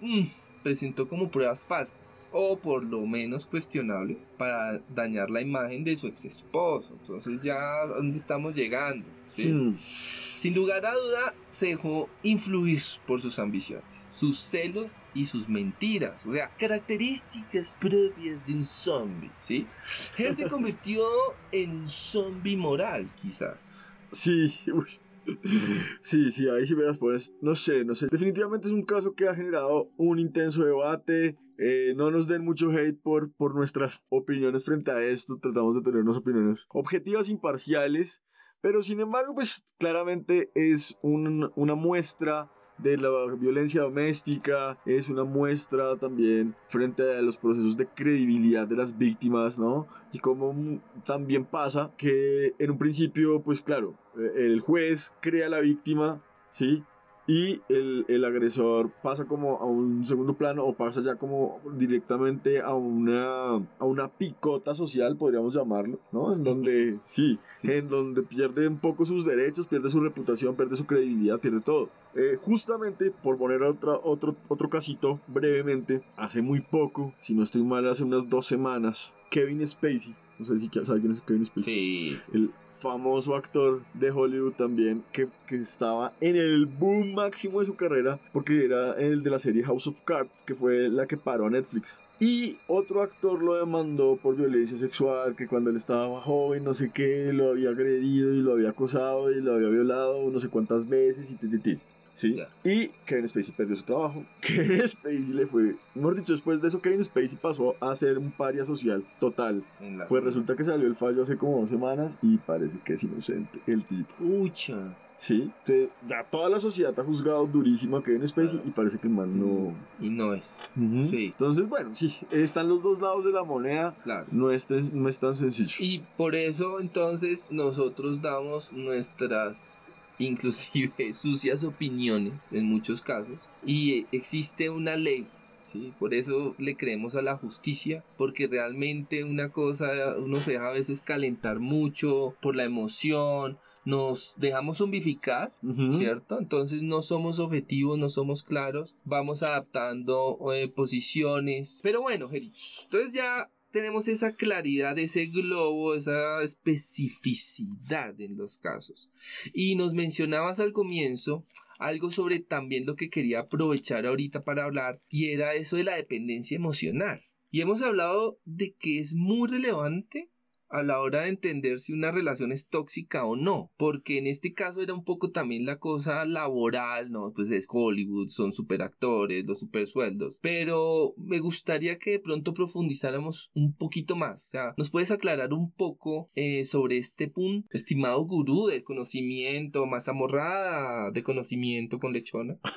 S2: mm, presentó como pruebas falsas o por lo menos cuestionables para dañar la imagen de su ex esposo. Entonces ya dónde estamos llegando. ¿sí? Sin lugar a duda, se dejó influir por sus ambiciones, sus celos y sus mentiras. O sea, características propias de un zombie, ¿sí? Her se convirtió en un zombie moral, quizás.
S1: Sí, uy, Sí, sí, ahí sí las pones. No sé, no sé. Definitivamente es un caso que ha generado un intenso debate. Eh, no nos den mucho hate por, por nuestras opiniones frente a esto. Tratamos de tener unas opiniones objetivas, imparciales. Pero sin embargo, pues claramente es un- una muestra de la violencia doméstica, es una muestra también frente a los procesos de credibilidad de las víctimas, ¿no? Y como también pasa que en un principio, pues claro, el juez crea a la víctima, ¿sí? Y el, el agresor pasa como a un segundo plano o pasa ya como directamente a una, a una picota social, podríamos llamarlo, ¿no? En donde, sí,
S2: Sí.
S1: en donde pierde un poco sus derechos, pierde su reputación, pierde su credibilidad, pierde todo. Eh, justamente, por poner otra, otro, otro casito brevemente, hace muy poco, si no estoy mal, hace unas dos semanas, Kevin Spacey, no sé si sabe quién es Kevin Spacey
S2: Sí, sí,
S1: el famoso actor de Hollywood también, que, que estaba en el boom máximo de su carrera, porque era el de la serie House of Cards, que fue la que paró a Netflix. Y otro actor lo demandó por violencia sexual, que cuando él estaba joven, no sé qué, lo había agredido y lo había acosado y lo había violado no sé cuántas veces y ti, ti, ti. ¿Sí?
S2: Ya.
S1: Y Kevin Spacey perdió su trabajo. Kevin Spacey le fue, mejor dicho, después de eso Kevin Spacey pasó a ser un paria social total.
S2: La-
S1: Pues resulta que salió el fallo hace como dos semanas y parece que es inocente el tipo.
S2: Pucha.
S1: Sí, Entonces, ya toda la sociedad ha juzgado durísimo a Kevin Spacey y parece que el man no.
S2: Y no es. Sí,
S1: Entonces, bueno, sí, están los dos lados de la moneda.
S2: claro.
S1: No es, no es tan sencillo.
S2: Y por eso entonces nosotros damos nuestras inclusive sucias opiniones en muchos casos y existe una ley. ¿sí? Por eso le creemos a la justicia, porque realmente una cosa, uno se deja a veces calentar mucho por la emoción, nos dejamos zombificar. ¿cierto? Entonces no somos objetivos, no somos claros, vamos adaptando eh, posiciones. Pero bueno, entonces ya tenemos esa claridad, ese globo, esa especificidad en los casos. Y nos mencionabas al comienzo algo sobre también lo que quería aprovechar ahorita para hablar, y era eso de la dependencia emocional. Y hemos hablado de que es muy relevante a la hora de entender si una relación es tóxica o no, porque en este caso era un poco también la cosa laboral, ¿no? Pues es Hollywood, son superactores, los super sueldos, pero me gustaría que de pronto profundizáramos un poquito más, o sea, ¿nos puedes aclarar un poco eh, sobre este punto, estimado gurú del conocimiento, más amorrada de conocimiento con lechona?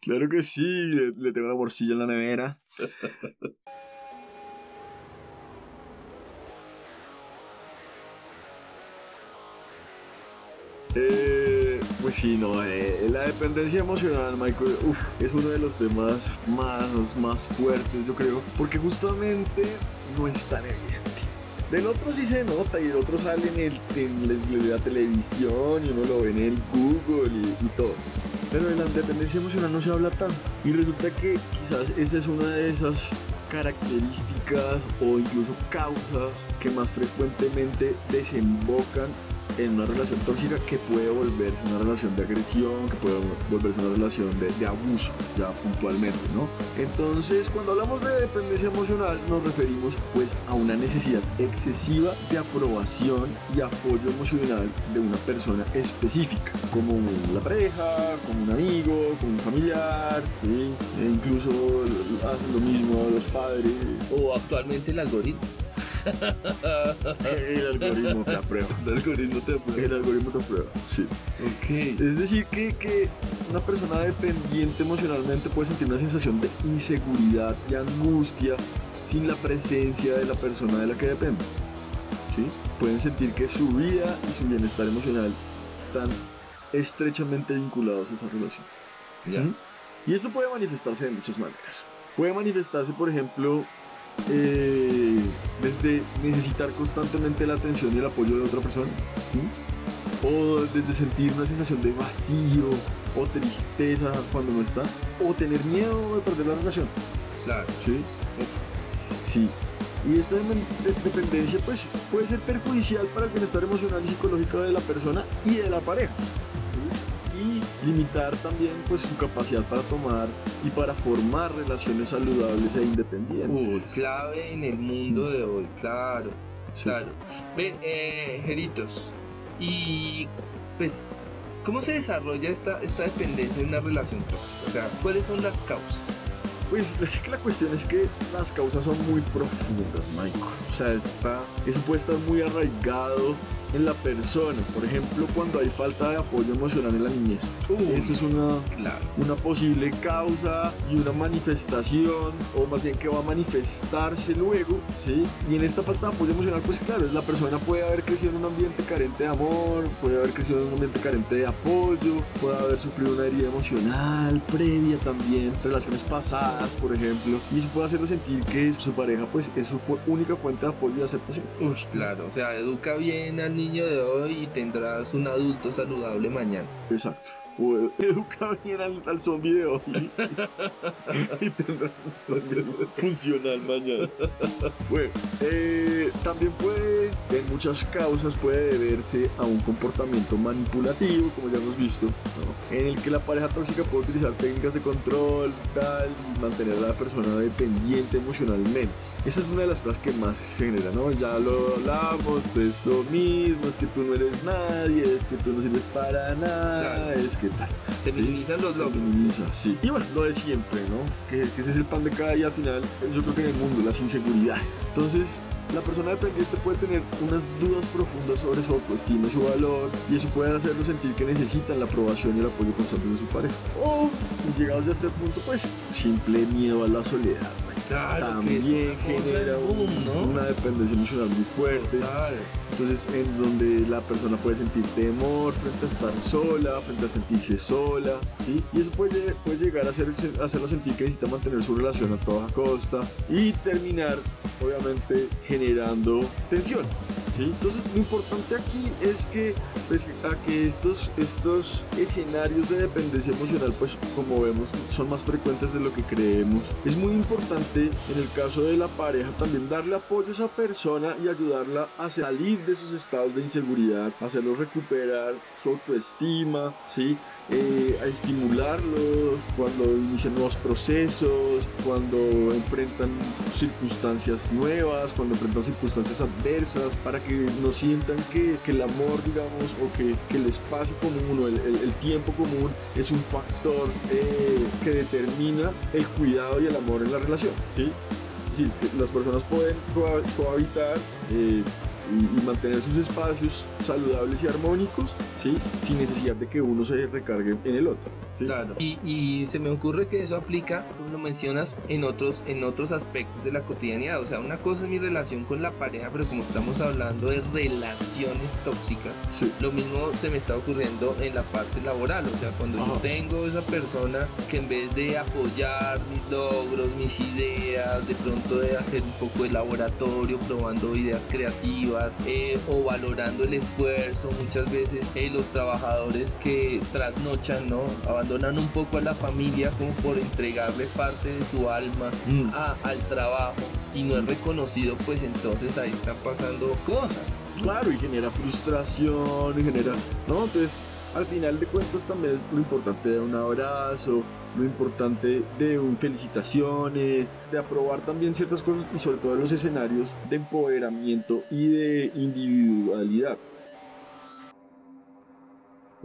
S1: Claro que sí, le, le tengo una morcilla en la nevera. Eh, pues sí, no, eh, la dependencia emocional, Michael, uf, es uno de los temas más, más fuertes, yo creo, porque justamente no es tan evidente. Del otro sí se nota y el otro sale en, el, en la televisión y uno lo ve en el Google y, y todo. Pero de la dependencia emocional no se habla tanto. Y resulta que quizás esa es una de esas características o incluso causas que más frecuentemente desembocan en una relación tóxica que puede volverse una relación de agresión, que puede volverse una relación de, de abuso, ya puntualmente, ¿no? Entonces, cuando hablamos de dependencia emocional, nos referimos pues a una necesidad excesiva de aprobación y apoyo emocional de una persona específica, como la pareja, como un amigo, como un familiar, ¿sí? e incluso hacen lo mismo los padres.
S2: O actualmente el algoritmo.
S1: El algoritmo te aprueba.
S2: El algoritmo te
S1: El algoritmo te aprueba, sí.
S2: Ok.
S1: Es decir, que, que una persona dependiente emocionalmente puede sentir una sensación de inseguridad y angustia sin la presencia de la persona de la que depende. ¿Sí? Pueden sentir que su vida y su bienestar emocional están estrechamente vinculados a esa relación.
S2: Ya.
S1: ¿Mm? Y esto puede manifestarse de muchas maneras. Puede manifestarse, por ejemplo, eh, desde necesitar constantemente la atención y el apoyo de otra persona. ¿Mm? O desde sentir una sensación de vacío o tristeza cuando no está. O tener miedo de perder la relación.
S2: Claro.
S1: ¿Sí? Sí. Y esta dependencia pues, puede ser perjudicial para el bienestar emocional y psicológico de la persona y de la pareja. Limitar también pues su capacidad para tomar y para formar relaciones saludables e independientes.
S2: Uh, clave en el mundo de hoy, claro.
S1: Sí.
S2: Claro. Ven, eh, Jeritos, Y pues, ¿cómo se desarrolla esta, esta dependencia en una relación tóxica? O sea, ¿cuáles son las causas?
S1: Pues es que la cuestión es que las causas son muy profundas, Michael. O sea, está, eso puede estar muy arraigado en la persona. Por ejemplo, cuando hay falta de apoyo emocional en la niñez. Eso es una,
S2: Claro.
S1: una posible causa y una manifestación, o más bien que va a manifestarse luego, ¿sí? Y en esta falta de apoyo emocional, pues claro, es la persona puede haber crecido en un ambiente carente de amor, puede haber crecido en un ambiente carente de apoyo, puede haber sufrido una herida emocional previa también, relaciones pasadas, por ejemplo, y eso puede hacerlo sentir que su pareja, pues, es su única fuente de apoyo y aceptación.
S2: Uy, claro. O sea, educa bien al niño de hoy y tendrás un adulto saludable mañana.
S1: Exacto. O eh, educa bien al, al zombie de hoy y tendrás un zombie funcional mañana. Bueno, eh, también puede, en muchas causas, puede deberse a un comportamiento manipulativo, como ya hemos visto, ¿no? en el que la pareja tóxica puede utilizar técnicas de control tal, y mantener a la persona dependiente emocionalmente. Esa es una de las cosas que más se genera, ¿no? Ya lo hablamos, entonces lo mismo, es que tú no eres nadie, es que tú no sirves para nada, es que tal.
S2: Se
S1: Sí,
S2: minimizan los logros.
S1: minimiza, sí. Y bueno, lo de siempre, ¿no? Que, que ese es el pan de cada día al final, yo creo que en el mundo, las inseguridades. Entonces, la persona dependiente puede tener unas dudas profundas sobre su autoestima y su valor, y eso puede hacerlo sentir que necesitan la aprobación y el apoyo constantes de su pareja. O, llegados a este punto, pues, simple miedo a la soledad,
S2: Claro, que es
S1: También genera
S2: boom, ¿no?
S1: una dependencia emocional muy fuerte.
S2: Total.
S1: Entonces, en donde la persona puede sentir temor frente a estar sola, frente a sentirse sola, ¿sí? Y eso puede, puede llegar a hacer, hacerlo sentir que necesita mantener su relación a toda costa y terminar, obviamente, generando tensiones, ¿sí? Entonces, lo importante aquí es que, pues, a que estos, estos escenarios de dependencia emocional, pues, como vemos, son más frecuentes de lo que creemos. Es muy importante, en el caso de la pareja, también darle apoyo a esa persona y ayudarla a salir de esos estados de inseguridad, hacerlos recuperar su autoestima, ¿sí? Eh, a estimularlos cuando inician nuevos procesos, cuando enfrentan circunstancias nuevas, cuando enfrentan circunstancias adversas, para que no sientan que, el amor, digamos, o que, el espacio común o el, tiempo común es un factor eh, que determina el cuidado y el amor en la relación, ¿sí? Es decir, que las personas pueden coha- cohabitar eh, y, y mantener sus espacios saludables y armónicos, ¿sí? Sin necesidad de que uno se recargue en el otro, ¿sí?
S2: Claro. Y, y se me ocurre que eso aplica, como lo mencionas, en otros, en otros aspectos de la cotidianidad. O sea, una cosa es mi relación con la pareja, pero como estamos hablando de relaciones tóxicas,
S1: Sí.
S2: lo mismo se me está ocurriendo en la parte laboral. O sea, cuando yo
S1: Ajá.
S2: tengo esa persona que en vez de apoyar mis logros, mis ideas, de pronto de hacer un poco de laboratorio, probando ideas creativas eh, o valorando el esfuerzo, muchas veces eh, los trabajadores que trasnochan, ¿no? Abandonan un poco a la familia como por entregarle parte de su alma
S1: Mm.
S2: a- al trabajo y no es reconocido, pues entonces ahí están pasando cosas.
S1: Claro, y genera frustración, y genera... ¿No? Entonces, al final de cuentas también es lo importante de un abrazo, lo importante de un felicitaciones, de aprobar también ciertas cosas y sobre todo en los escenarios de empoderamiento y de individualidad.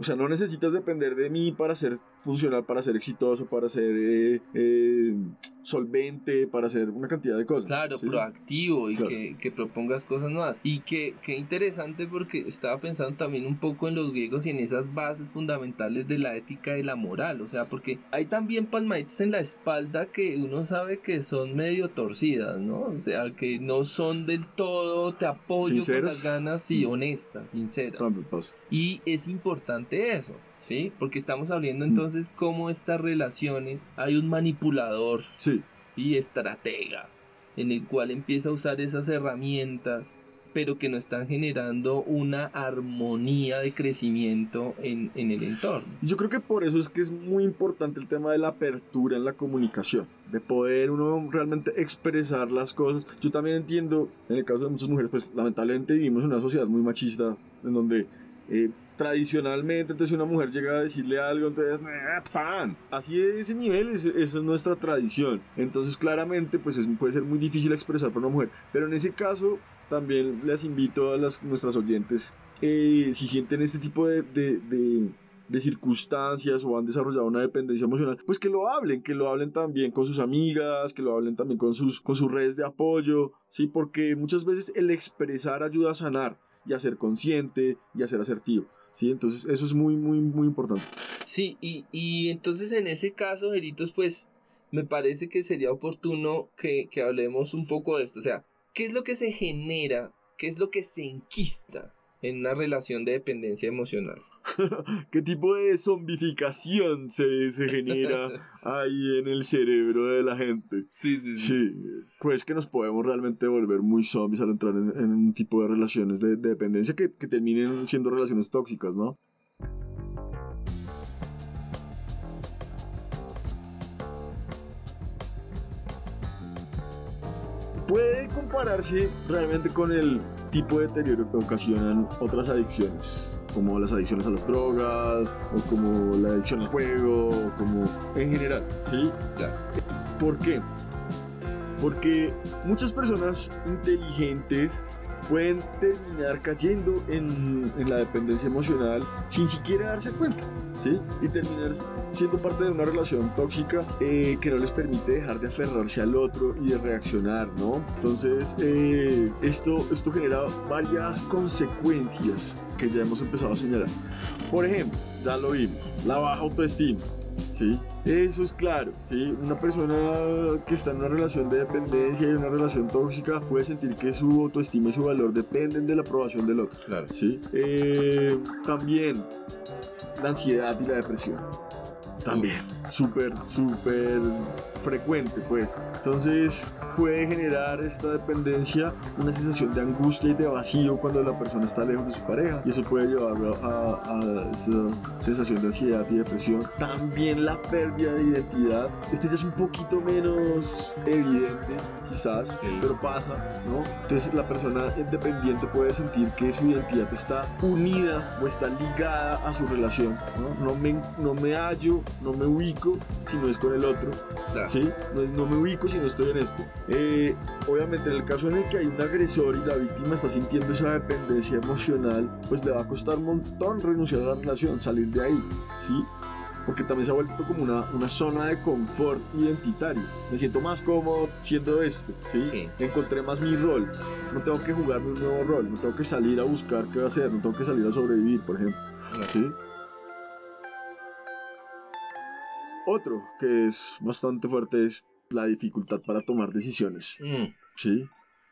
S1: O sea, no necesitas depender de mí para ser funcional, para ser exitoso, para ser eh, eh, solvente, para hacer una cantidad de cosas.
S2: Claro,
S1: ¿sí?
S2: proactivo y
S1: Claro.
S2: que, que propongas cosas nuevas. Y que, que interesante porque estaba pensando también un poco en los griegos y en esas bases fundamentales de la ética y la moral. O sea, porque hay también palmaditas en la espalda que uno sabe que son medio torcidas, ¿no? O sea, que no son del todo, te apoyo con las ganas y honestas, sinceras.
S1: También pasa.
S2: Y es importante eso, ¿sí? Porque estamos hablando
S1: Mm.
S2: entonces cómo estas relaciones hay un manipulador,
S1: Sí.
S2: ¿sí? Estratega, en el cual empieza a usar esas herramientas, pero que no están generando una armonía de crecimiento en, en el entorno.
S1: Yo creo que por eso es que es muy importante el tema de la apertura en la comunicación, de poder uno realmente expresar las cosas. Yo también entiendo, en el caso de muchas mujeres, pues lamentablemente vivimos en una sociedad muy machista, en donde eh, tradicionalmente, entonces una mujer llega a decirle algo, entonces, "Nah, pan. Así de ese nivel, es- esa es nuestra tradición. Entonces claramente, pues es- puede ser muy difícil expresar para una mujer. Pero en ese caso, también les invito a las, nuestras oyentes eh, si sienten este tipo de, de, de, de circunstancias o han desarrollado una dependencia emocional, pues que lo hablen, que lo hablen también con sus amigas, que lo hablen también con sus, con sus redes de apoyo, ¿sí? Porque muchas veces el expresar ayuda a sanar y a ser consciente y a ser asertivo. ¿Sí? Entonces eso es muy, muy, muy importante.
S2: Sí, y, y entonces en ese caso, Geritos, pues me parece que sería oportuno que, que hablemos un poco de esto. O sea, ¿qué es lo que se genera? ¿Qué es lo que se enquista en una relación de dependencia emocional?
S1: ¿Qué tipo de zombificación se, se genera ahí en el cerebro de la gente?
S2: Sí, sí,
S1: Sí, pues que nos podemos realmente volver muy zombies al entrar en, en un tipo de relaciones de, de dependencia que, que terminen siendo relaciones tóxicas, ¿no? Puede compararse realmente con el tipo de deterioro que ocasionan otras adicciones, como las adicciones a las drogas, o como la adicción al juego, o como en general, ¿sí?
S2: Claro.
S1: ¿Por qué? Porque muchas personas inteligentes pueden terminar cayendo en, en la dependencia emocional sin siquiera darse cuenta, ¿sí? Y terminar siendo parte de una relación tóxica eh, que no les permite dejar de aferrarse al otro y de reaccionar, ¿no? Entonces, eh, esto, esto genera varias consecuencias que ya hemos empezado a señalar. Por ejemplo, ya lo vimos, la baja autoestima, ¿sí? Eso es claro, ¿sí? Una persona que está en una relación de dependencia y una relación tóxica puede sentir que su autoestima y su valor dependen de la aprobación del otro,
S2: Claro.
S1: ¿sí? Eh, también la ansiedad y la depresión. También, súper, súper frecuente, pues. Entonces, puede generar esta dependencia una sensación de angustia y de vacío cuando la persona está lejos de su pareja. Y eso puede llevarlo a, a esta sensación de ansiedad y depresión. También la pérdida de identidad. Este ya es un poquito menos evidente, quizás,
S2: Sí.
S1: pero pasa, ¿no? Entonces, la persona dependiente puede sentir que su identidad está unida o está ligada a su relación, ¿no? No me, no me hallo, no me ubico si no es con el otro,
S2: Claro.
S1: ¿sí? No, no me ubico si no estoy en esto. Eh, obviamente, en el caso en el que hay un agresor y la víctima está sintiendo esa dependencia emocional, pues le va a costar un montón renunciar a la relación, salir de ahí, ¿sí? Porque también se ha vuelto como una, una zona de confort identitario. Me siento más cómodo siendo esto, ¿sí?
S2: Sí.
S1: Encontré más mi rol. No tengo que jugarme un nuevo rol, no tengo que salir a buscar qué hacer, no tengo que salir a sobrevivir, por ejemplo.
S2: Claro.
S1: ¿sí? Otro que es bastante fuerte es la dificultad para tomar decisiones,
S2: Mm,
S1: ¿sí?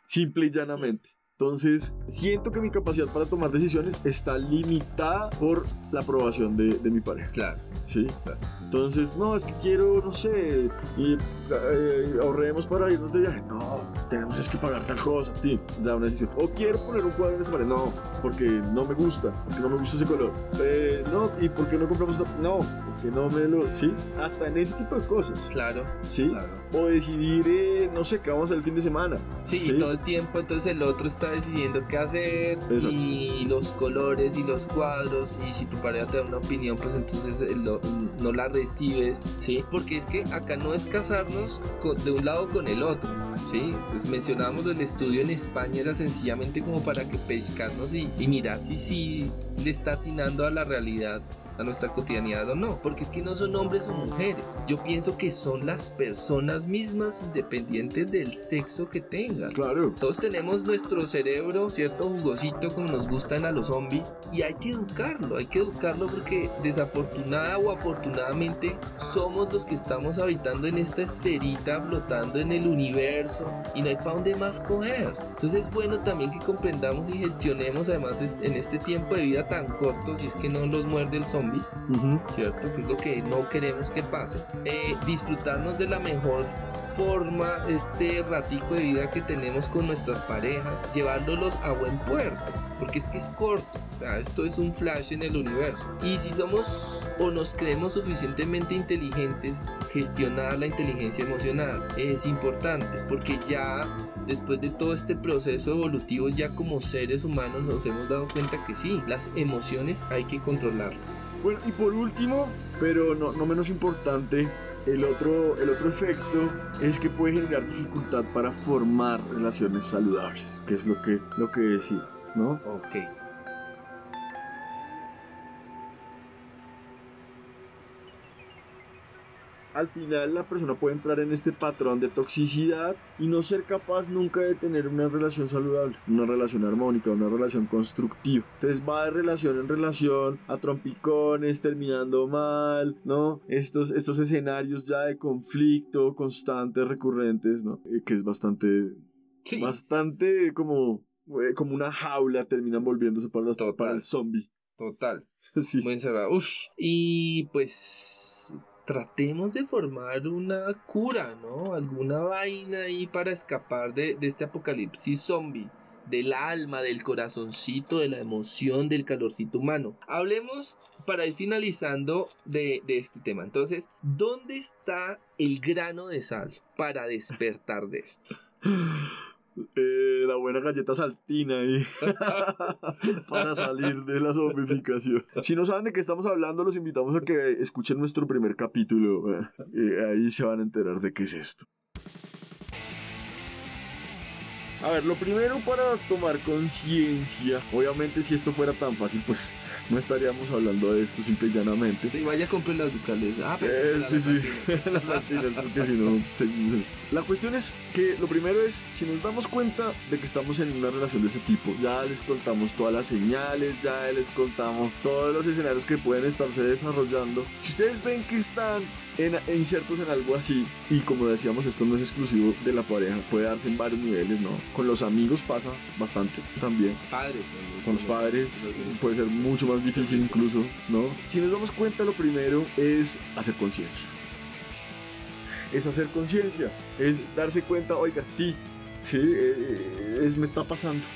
S1: Simple y llanamente. Entonces, siento que mi capacidad para tomar decisiones está limitada por la aprobación de, de mi pareja,
S2: claro,
S1: ¿sí?
S2: claro.
S1: Entonces, no, es que quiero, no sé, y, eh, ahorremos para irnos de viaje. No, tenemos es que pagar tal cosa, tío. Ya una decisión. O quiero poner un cuadro en esa pared. No, porque no me gusta, porque no me gusta ese color. Eh, no, ¿y por qué no compramos esta? No, porque no me lo. ¿Sí? Hasta en ese tipo de cosas.
S2: Claro,
S1: ¿Sí?
S2: claro.
S1: O decidir, eh, no sé, qué vamos a hacer el fin de semana.
S2: Sí, y todo el tiempo entonces el otro está decidiendo qué hacer
S1: Exacto.
S2: y los colores y los cuadros y si tu pareja te da una opinión pues entonces eh, lo- no la recibes, ¿sí? Porque es que acá no es casarnos con- de un lado con el otro, ¿sí? Pues mencionábamos el estudio en España era sencillamente como para que pescarnos y, y mirar si sí le está atinando a la realidad a nuestra cotidianidad o no, porque es que no son hombres o mujeres. Yo pienso que son las personas mismas independientes del sexo que tengan.
S1: Claro.
S2: Todos tenemos nuestro cerebro, cierto jugosito como nos gustan a los zombies y hay que educarlo, hay que educarlo porque desafortunada o afortunadamente somos los que estamos habitando en esta esferita flotando en el universo y no hay para dónde más coger. Entonces es bueno también que comprendamos y gestionemos además en este tiempo de vida tan corto, si es que no los muerde el zombie, ¿cierto? Que es lo que no queremos que pase. Eh, disfrutarnos de la mejor forma este ratico de vida que tenemos con nuestras parejas, llevándolos a buen puerto, porque es que es corto. O sea, esto es un flash en el universo. Y si somos o nos creemos suficientemente inteligentes, gestionar la inteligencia emocional es importante, porque ya después de todo este proceso evolutivo, ya como seres humanos nos hemos dado cuenta que sí, las emociones hay que controlarlas.
S1: Bueno, y por último, pero no, no menos importante, el otro, el otro efecto es que puede generar dificultad para formar relaciones saludables, que es lo que, lo que ¿no?
S2: Ok.
S1: al final la persona puede entrar en este patrón de toxicidad y no ser capaz nunca de tener una relación saludable, una relación armónica, una relación constructiva. Entonces va de relación en relación a trompicones, terminando mal, ¿no? Estos, estos escenarios ya de conflicto constantes, recurrentes, ¿no? Eh, que es bastante... Bastante como como una jaula, terminan volviéndose para,
S2: Total.
S1: para el zombie.
S2: Total.
S1: Sí.
S2: Muy encerrado. Uf. Y pues tratemos de formar una cura, ¿no? Alguna vaina ahí para escapar de, de este apocalipsis zombie. Del alma, del corazoncito, de la emoción, del calorcito humano. Hablemos para ir finalizando de, de este tema. Entonces, ¿dónde está el grano de sal para despertar de esto?
S1: Eh, la buena galleta saltina ahí para salir de la zombificación. Si no saben de qué estamos hablando, los invitamos a que escuchen nuestro primer capítulo. eh, ahí se van a enterar de qué es esto. A ver, lo primero para tomar conciencia, obviamente si esto fuera tan fácil, pues no estaríamos hablando de esto simple y llanamente.
S2: Sí, vaya a comprar las ducales. Ah, pero
S1: Eh, sí, sí, las saltinas, porque si no, seguimos. La cuestión es que lo primero es, si nos damos cuenta de que estamos en una relación de ese tipo, ya les contamos todas las señales, ya les contamos todos los escenarios que pueden estarse desarrollando. Si ustedes ven que están en, insertos en algo así, y como decíamos, esto no es exclusivo de la pareja, puede darse en varios niveles, ¿no? Con los amigos pasa bastante también.
S2: Padres. también.
S1: Con los padres puede ser mucho más difícil incluso, ¿no? Si nos damos cuenta, lo primero es hacer conciencia. Es hacer conciencia, es darse cuenta, oiga, sí, sí, eh, es, me está pasando.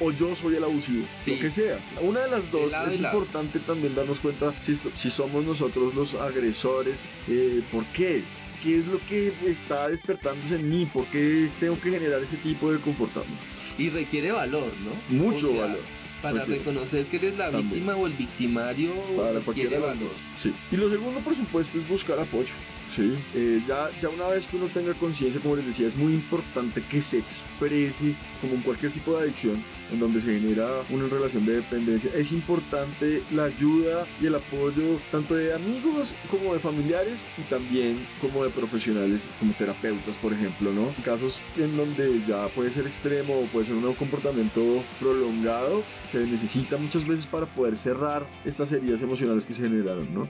S1: O yo soy el abusivo,
S2: Sí.
S1: lo que sea. Una de las dos es importante también darnos cuenta si, si somos nosotros los agresores, eh, ¿por qué? ¿Qué es lo que está despertándose en mí? ¿Por qué tengo que generar ese tipo de comportamiento?
S2: Y requiere valor, ¿no?
S1: Mucho
S2: O sea,
S1: valor.
S2: Para
S1: Requiere.
S2: reconocer que eres la
S1: También.
S2: víctima o el victimario
S1: para
S2: requiere valor.
S1: Sí. Y lo segundo, por supuesto, es buscar apoyo. Sí. Eh, ya, ya una vez que uno tenga conciencia, como les decía, es muy importante que se exprese, como en cualquier tipo de adicción, en donde se genera una relación de dependencia. Es importante la ayuda y el apoyo tanto de amigos como de familiares y también como de profesionales, como terapeutas, por ejemplo, ¿no? En casos en donde ya puede ser extremo o puede ser un comportamiento prolongado, se necesita muchas veces para poder cerrar estas heridas emocionales que se generaron, ¿no?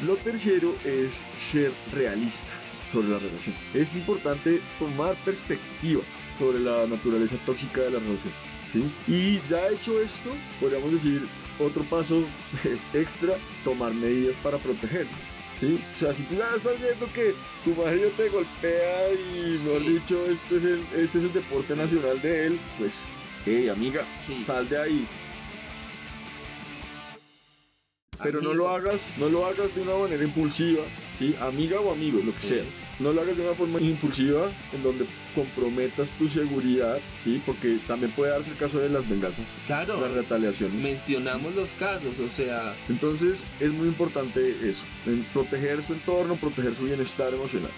S1: Lo tercero es ser realista sobre la relación. Es importante tomar perspectiva sobre la naturaleza tóxica de la relación. ¿sí? Y ya hecho esto, podríamos decir otro paso extra, tomar medidas para protegerse. ¿Sí? O sea, si tú ya estás viendo que tu marido te golpea y, mejor
S2: Sí.
S1: dicho, este es, el, este es el deporte nacional de él, pues, hey, amiga,
S2: Sí.
S1: sal de ahí. Pero no lo hagas, no lo hagas de una manera impulsiva, ¿sí? Amiga o amigo, lo que
S2: Sí.
S1: sea. No lo hagas de una forma impulsiva en donde comprometas tu seguridad, ¿sí? Porque también puede darse el caso de las venganzas,
S2: Claro,
S1: las retaliaciones.
S2: mencionamos los casos, o sea,
S1: Entonces es muy importante eso, en proteger su entorno, proteger su bienestar emocional.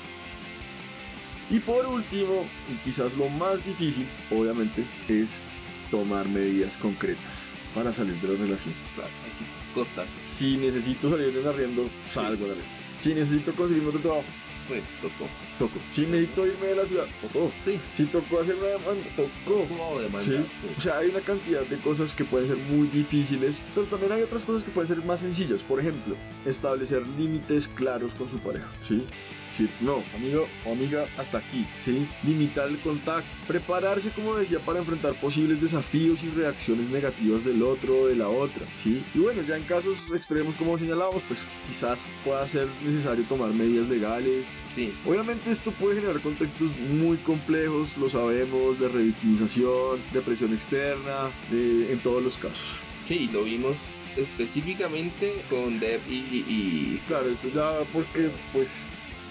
S1: Y por último, y quizás lo más difícil, obviamente, es tomar medidas concretas para salir de la relación.
S2: claro, aquí corta,
S1: Si necesito salir de un arriendo, salgo la renta. Si necesito conseguirme otro trabajo,
S2: pues tocó.
S1: toco. Si necesito irme de la ciudad, tocó.
S2: Sí,
S1: Si tocó hacer una demanda, tocó.
S2: tocó
S1: Sí.
S2: demandar, sí.
S1: O sea, hay una cantidad de cosas que pueden ser muy difíciles, pero también hay otras cosas que pueden ser más sencillas. Por ejemplo, establecer límites claros con su pareja, ¿sí? Sí, no, amigo o amiga, hasta aquí, ¿sí? Limitar el contacto, prepararse, como decía, para enfrentar posibles desafíos y reacciones negativas del otro o de la otra, ¿sí? Y bueno, ya en casos extremos, como señalábamos, pues quizás pueda ser necesario tomar medidas legales,
S2: Sí,
S1: Obviamente esto puede generar contextos muy complejos, lo sabemos, de revictimización, de presión externa, de- en todos los casos.
S2: sí, lo vimos específicamente con Deb y, y-
S1: Claro, esto ya porque pues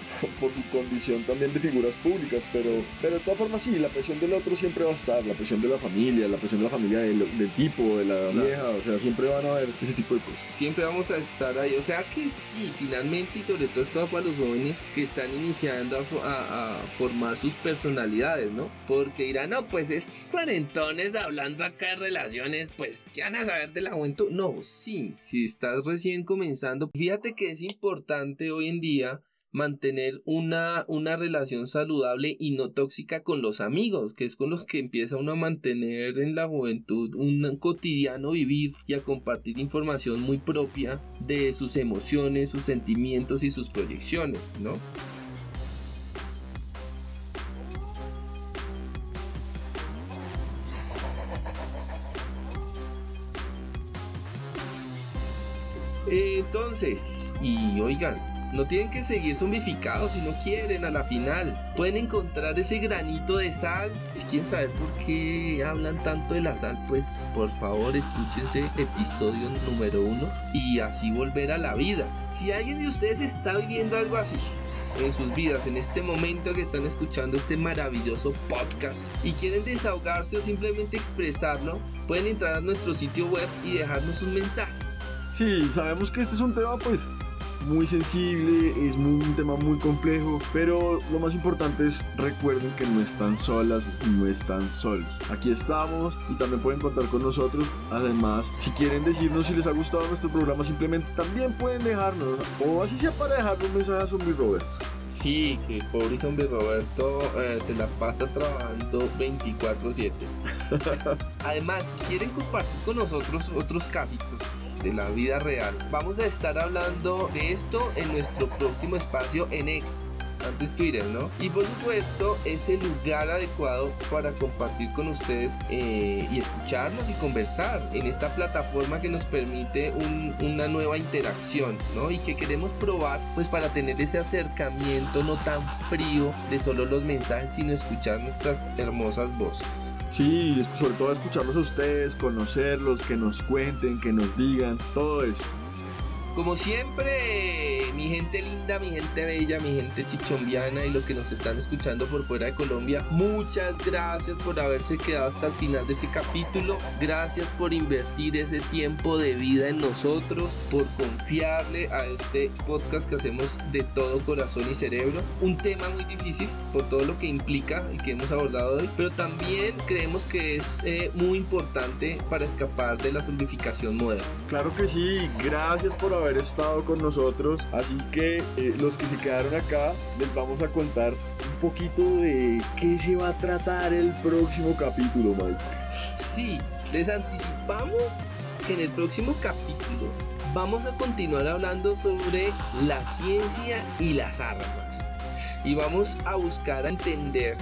S1: por su condición también de figuras públicas, pero, pero de todas formas sí, la presión del otro siempre va a estar, la presión de la familia, la presión de la familia del, del tipo, de la vieja, o sea, siempre van a haber ese tipo de cosas.
S2: Siempre vamos a estar ahí, o sea que sí, finalmente y sobre todo esto para los jóvenes que están iniciando a, a formar sus personalidades, ¿no? Porque dirán, no, pues estos cuarentones hablando acá de relaciones, pues, ¿qué van a saber de la juventud? No, sí, si estás recién comenzando, fíjate que es importante hoy en día mantener una, una relación saludable y no tóxica con los amigos, que es con los que empieza uno a mantener en la juventud un cotidiano vivir y a compartir información muy propia de sus emociones, sus sentimientos y sus proyecciones, ¿no? Entonces, y oigan, no tienen que seguir zombificados si no quieren a la final. Pueden encontrar ese granito de sal. Si quieren saber por qué hablan tanto de la sal, pues por favor escúchense episodio número uno y así volver a la vida. Si alguien de ustedes está viviendo algo así, en sus vidas en este momento que están escuchando este maravilloso podcast y quieren desahogarse o simplemente expresarlo, pueden entrar a nuestro sitio web y dejarnos un mensaje.
S1: Sí, sabemos que este es un tema pues muy sensible, es un tema muy complejo, pero lo más importante es recuerden que no están solas, no están solos. Aquí estamos y también pueden contar con nosotros. Además, si quieren decirnos si les ha gustado nuestro programa, simplemente también pueden dejarnos, o así sea para dejarnos un mensaje a Zombie Roberto.
S2: Sí, que el pobre zombie Roberto eh, se la pasa trabajando 24/7. Además, quieren compartir con nosotros otros casitos de la vida real. Vamos a estar hablando de esto en nuestro próximo espacio en X antes Twitter, ¿no? Y por supuesto es el lugar adecuado para compartir con ustedes eh, y escucharnos y conversar en esta plataforma que nos permite una nueva interacción, ¿no? Y que queremos probar pues para tener ese acercamiento no tan frío de solo los mensajes, sino escuchar nuestras hermosas voces.
S1: Sí, sobre todo escucharlos a ustedes, conocerlos, que nos cuenten, que nos digan, todo eso.
S2: Como siempre, mi gente linda, mi gente bella, mi gente chichombiana y lo que nos están escuchando por fuera de Colombia, muchas gracias por haberse quedado hasta el final de este capítulo. Gracias por invertir ese tiempo de vida en nosotros, por confiarle a este podcast que hacemos de todo corazón y cerebro. Un tema muy difícil por todo lo que implica y que hemos abordado hoy, pero también creemos que es eh, muy importante para escapar de la zombificación moderna.
S1: Claro que sí, gracias por haber estado con nosotros. Así que eh, los que se quedaron acá, les vamos a contar un poquito de qué se va a tratar el próximo capítulo, Mike.
S2: Sí, les anticipamos que en el próximo capítulo vamos a continuar hablando sobre la ciencia y las armas. Y vamos a buscar a entender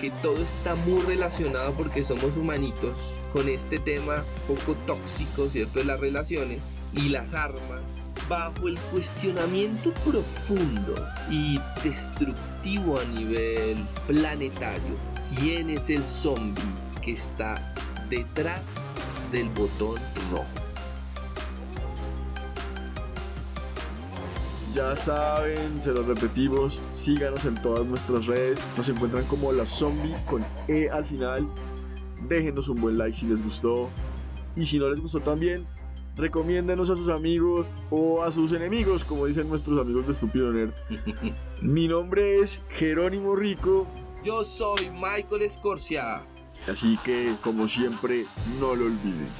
S2: que todo está muy relacionado porque somos humanitos con este tema poco tóxico, ¿cierto? De las relaciones y las armas bajo el cuestionamiento profundo y destructivo a nivel planetario. ¿Quién es el zombie que está detrás del botón rojo?
S1: Ya saben, se los repetimos, síganos en todas nuestras redes, nos encuentran como la zombie con E al final. Déjenos un buen like si les gustó. Y si no les gustó también, recomiéndenos a sus amigos o a sus enemigos, como dicen nuestros amigos de Estúpido Nerd. Mi nombre es Jerónimo Rico.
S2: Yo soy Michael Escorcia.
S1: Así que, como siempre, no lo olviden.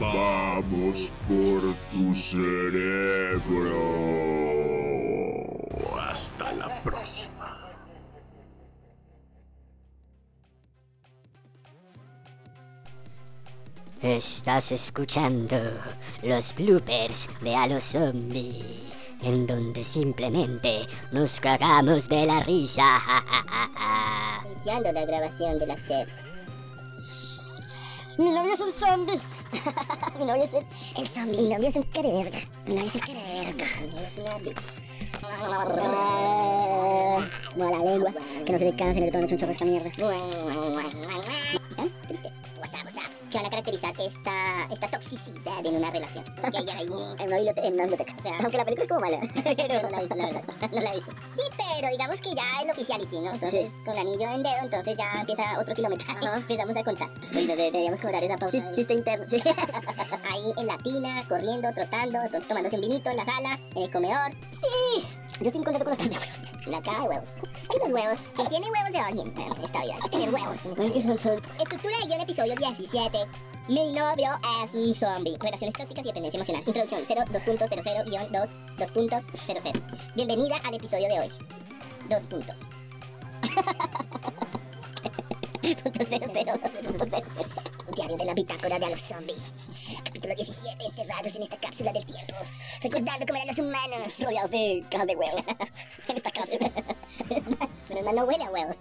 S3: Vamos por tu cerebro.
S1: Hasta la próxima.
S4: Estás escuchando los bloopers de A los Zombie, en donde simplemente nos cagamos de la risa.
S5: Iniciando la grabación de la chef.
S4: Mi novio es un zombie. Mi novio es el,
S5: El zombie. Mi novio es un cara de verga.
S4: mi novio es el cara de verga.
S5: Mi novio es una bitch.
S4: Como la lengua, que no se le cansa ni le un chorro esta mierda.
S5: Que van a caracterizar esta, esta toxicidad en una relación. Que ahí
S4: En una biblioteca. En una biblioteca.
S5: O sea,
S4: Aunque la película es como mala.
S5: pero no la he visto, la verdad. No la he visto. Sí, pero digamos que ya el officiality, ¿no? Entonces, con el anillo en dedo, entonces ya empieza otro kilometraje.
S4: Ajá.
S5: Empezamos a contar.
S4: De- deberíamos cobrar esa pausa.
S5: Chis-
S4: Chiste interno. Sí.
S5: Ahí en la tina, corriendo, trotando, to- tomándose un vinito en la sala, en el comedor. Sí.
S4: Yo estoy contento con los de huevos.
S5: La caja de huevos. Hay los huevos. Quien tiene huevos de alguien en esta vida. Tener huevos. Estructura de guion, episodio 17. Mi novio es un zombie. Relaciones tóxicas y dependencia emocional. Introducción 0.2.00-2 2.00. Bienvenida al episodio de hoy. Dos puntos. Diario de la bitácora de los zombies. Capítulo 17. Encerrados en esta cápsula del tiempo. Recordando cómo eran los humanos.
S4: Rodeados de cajas de huevos. En esta cápsula.
S5: Menos mal no huele a huevo.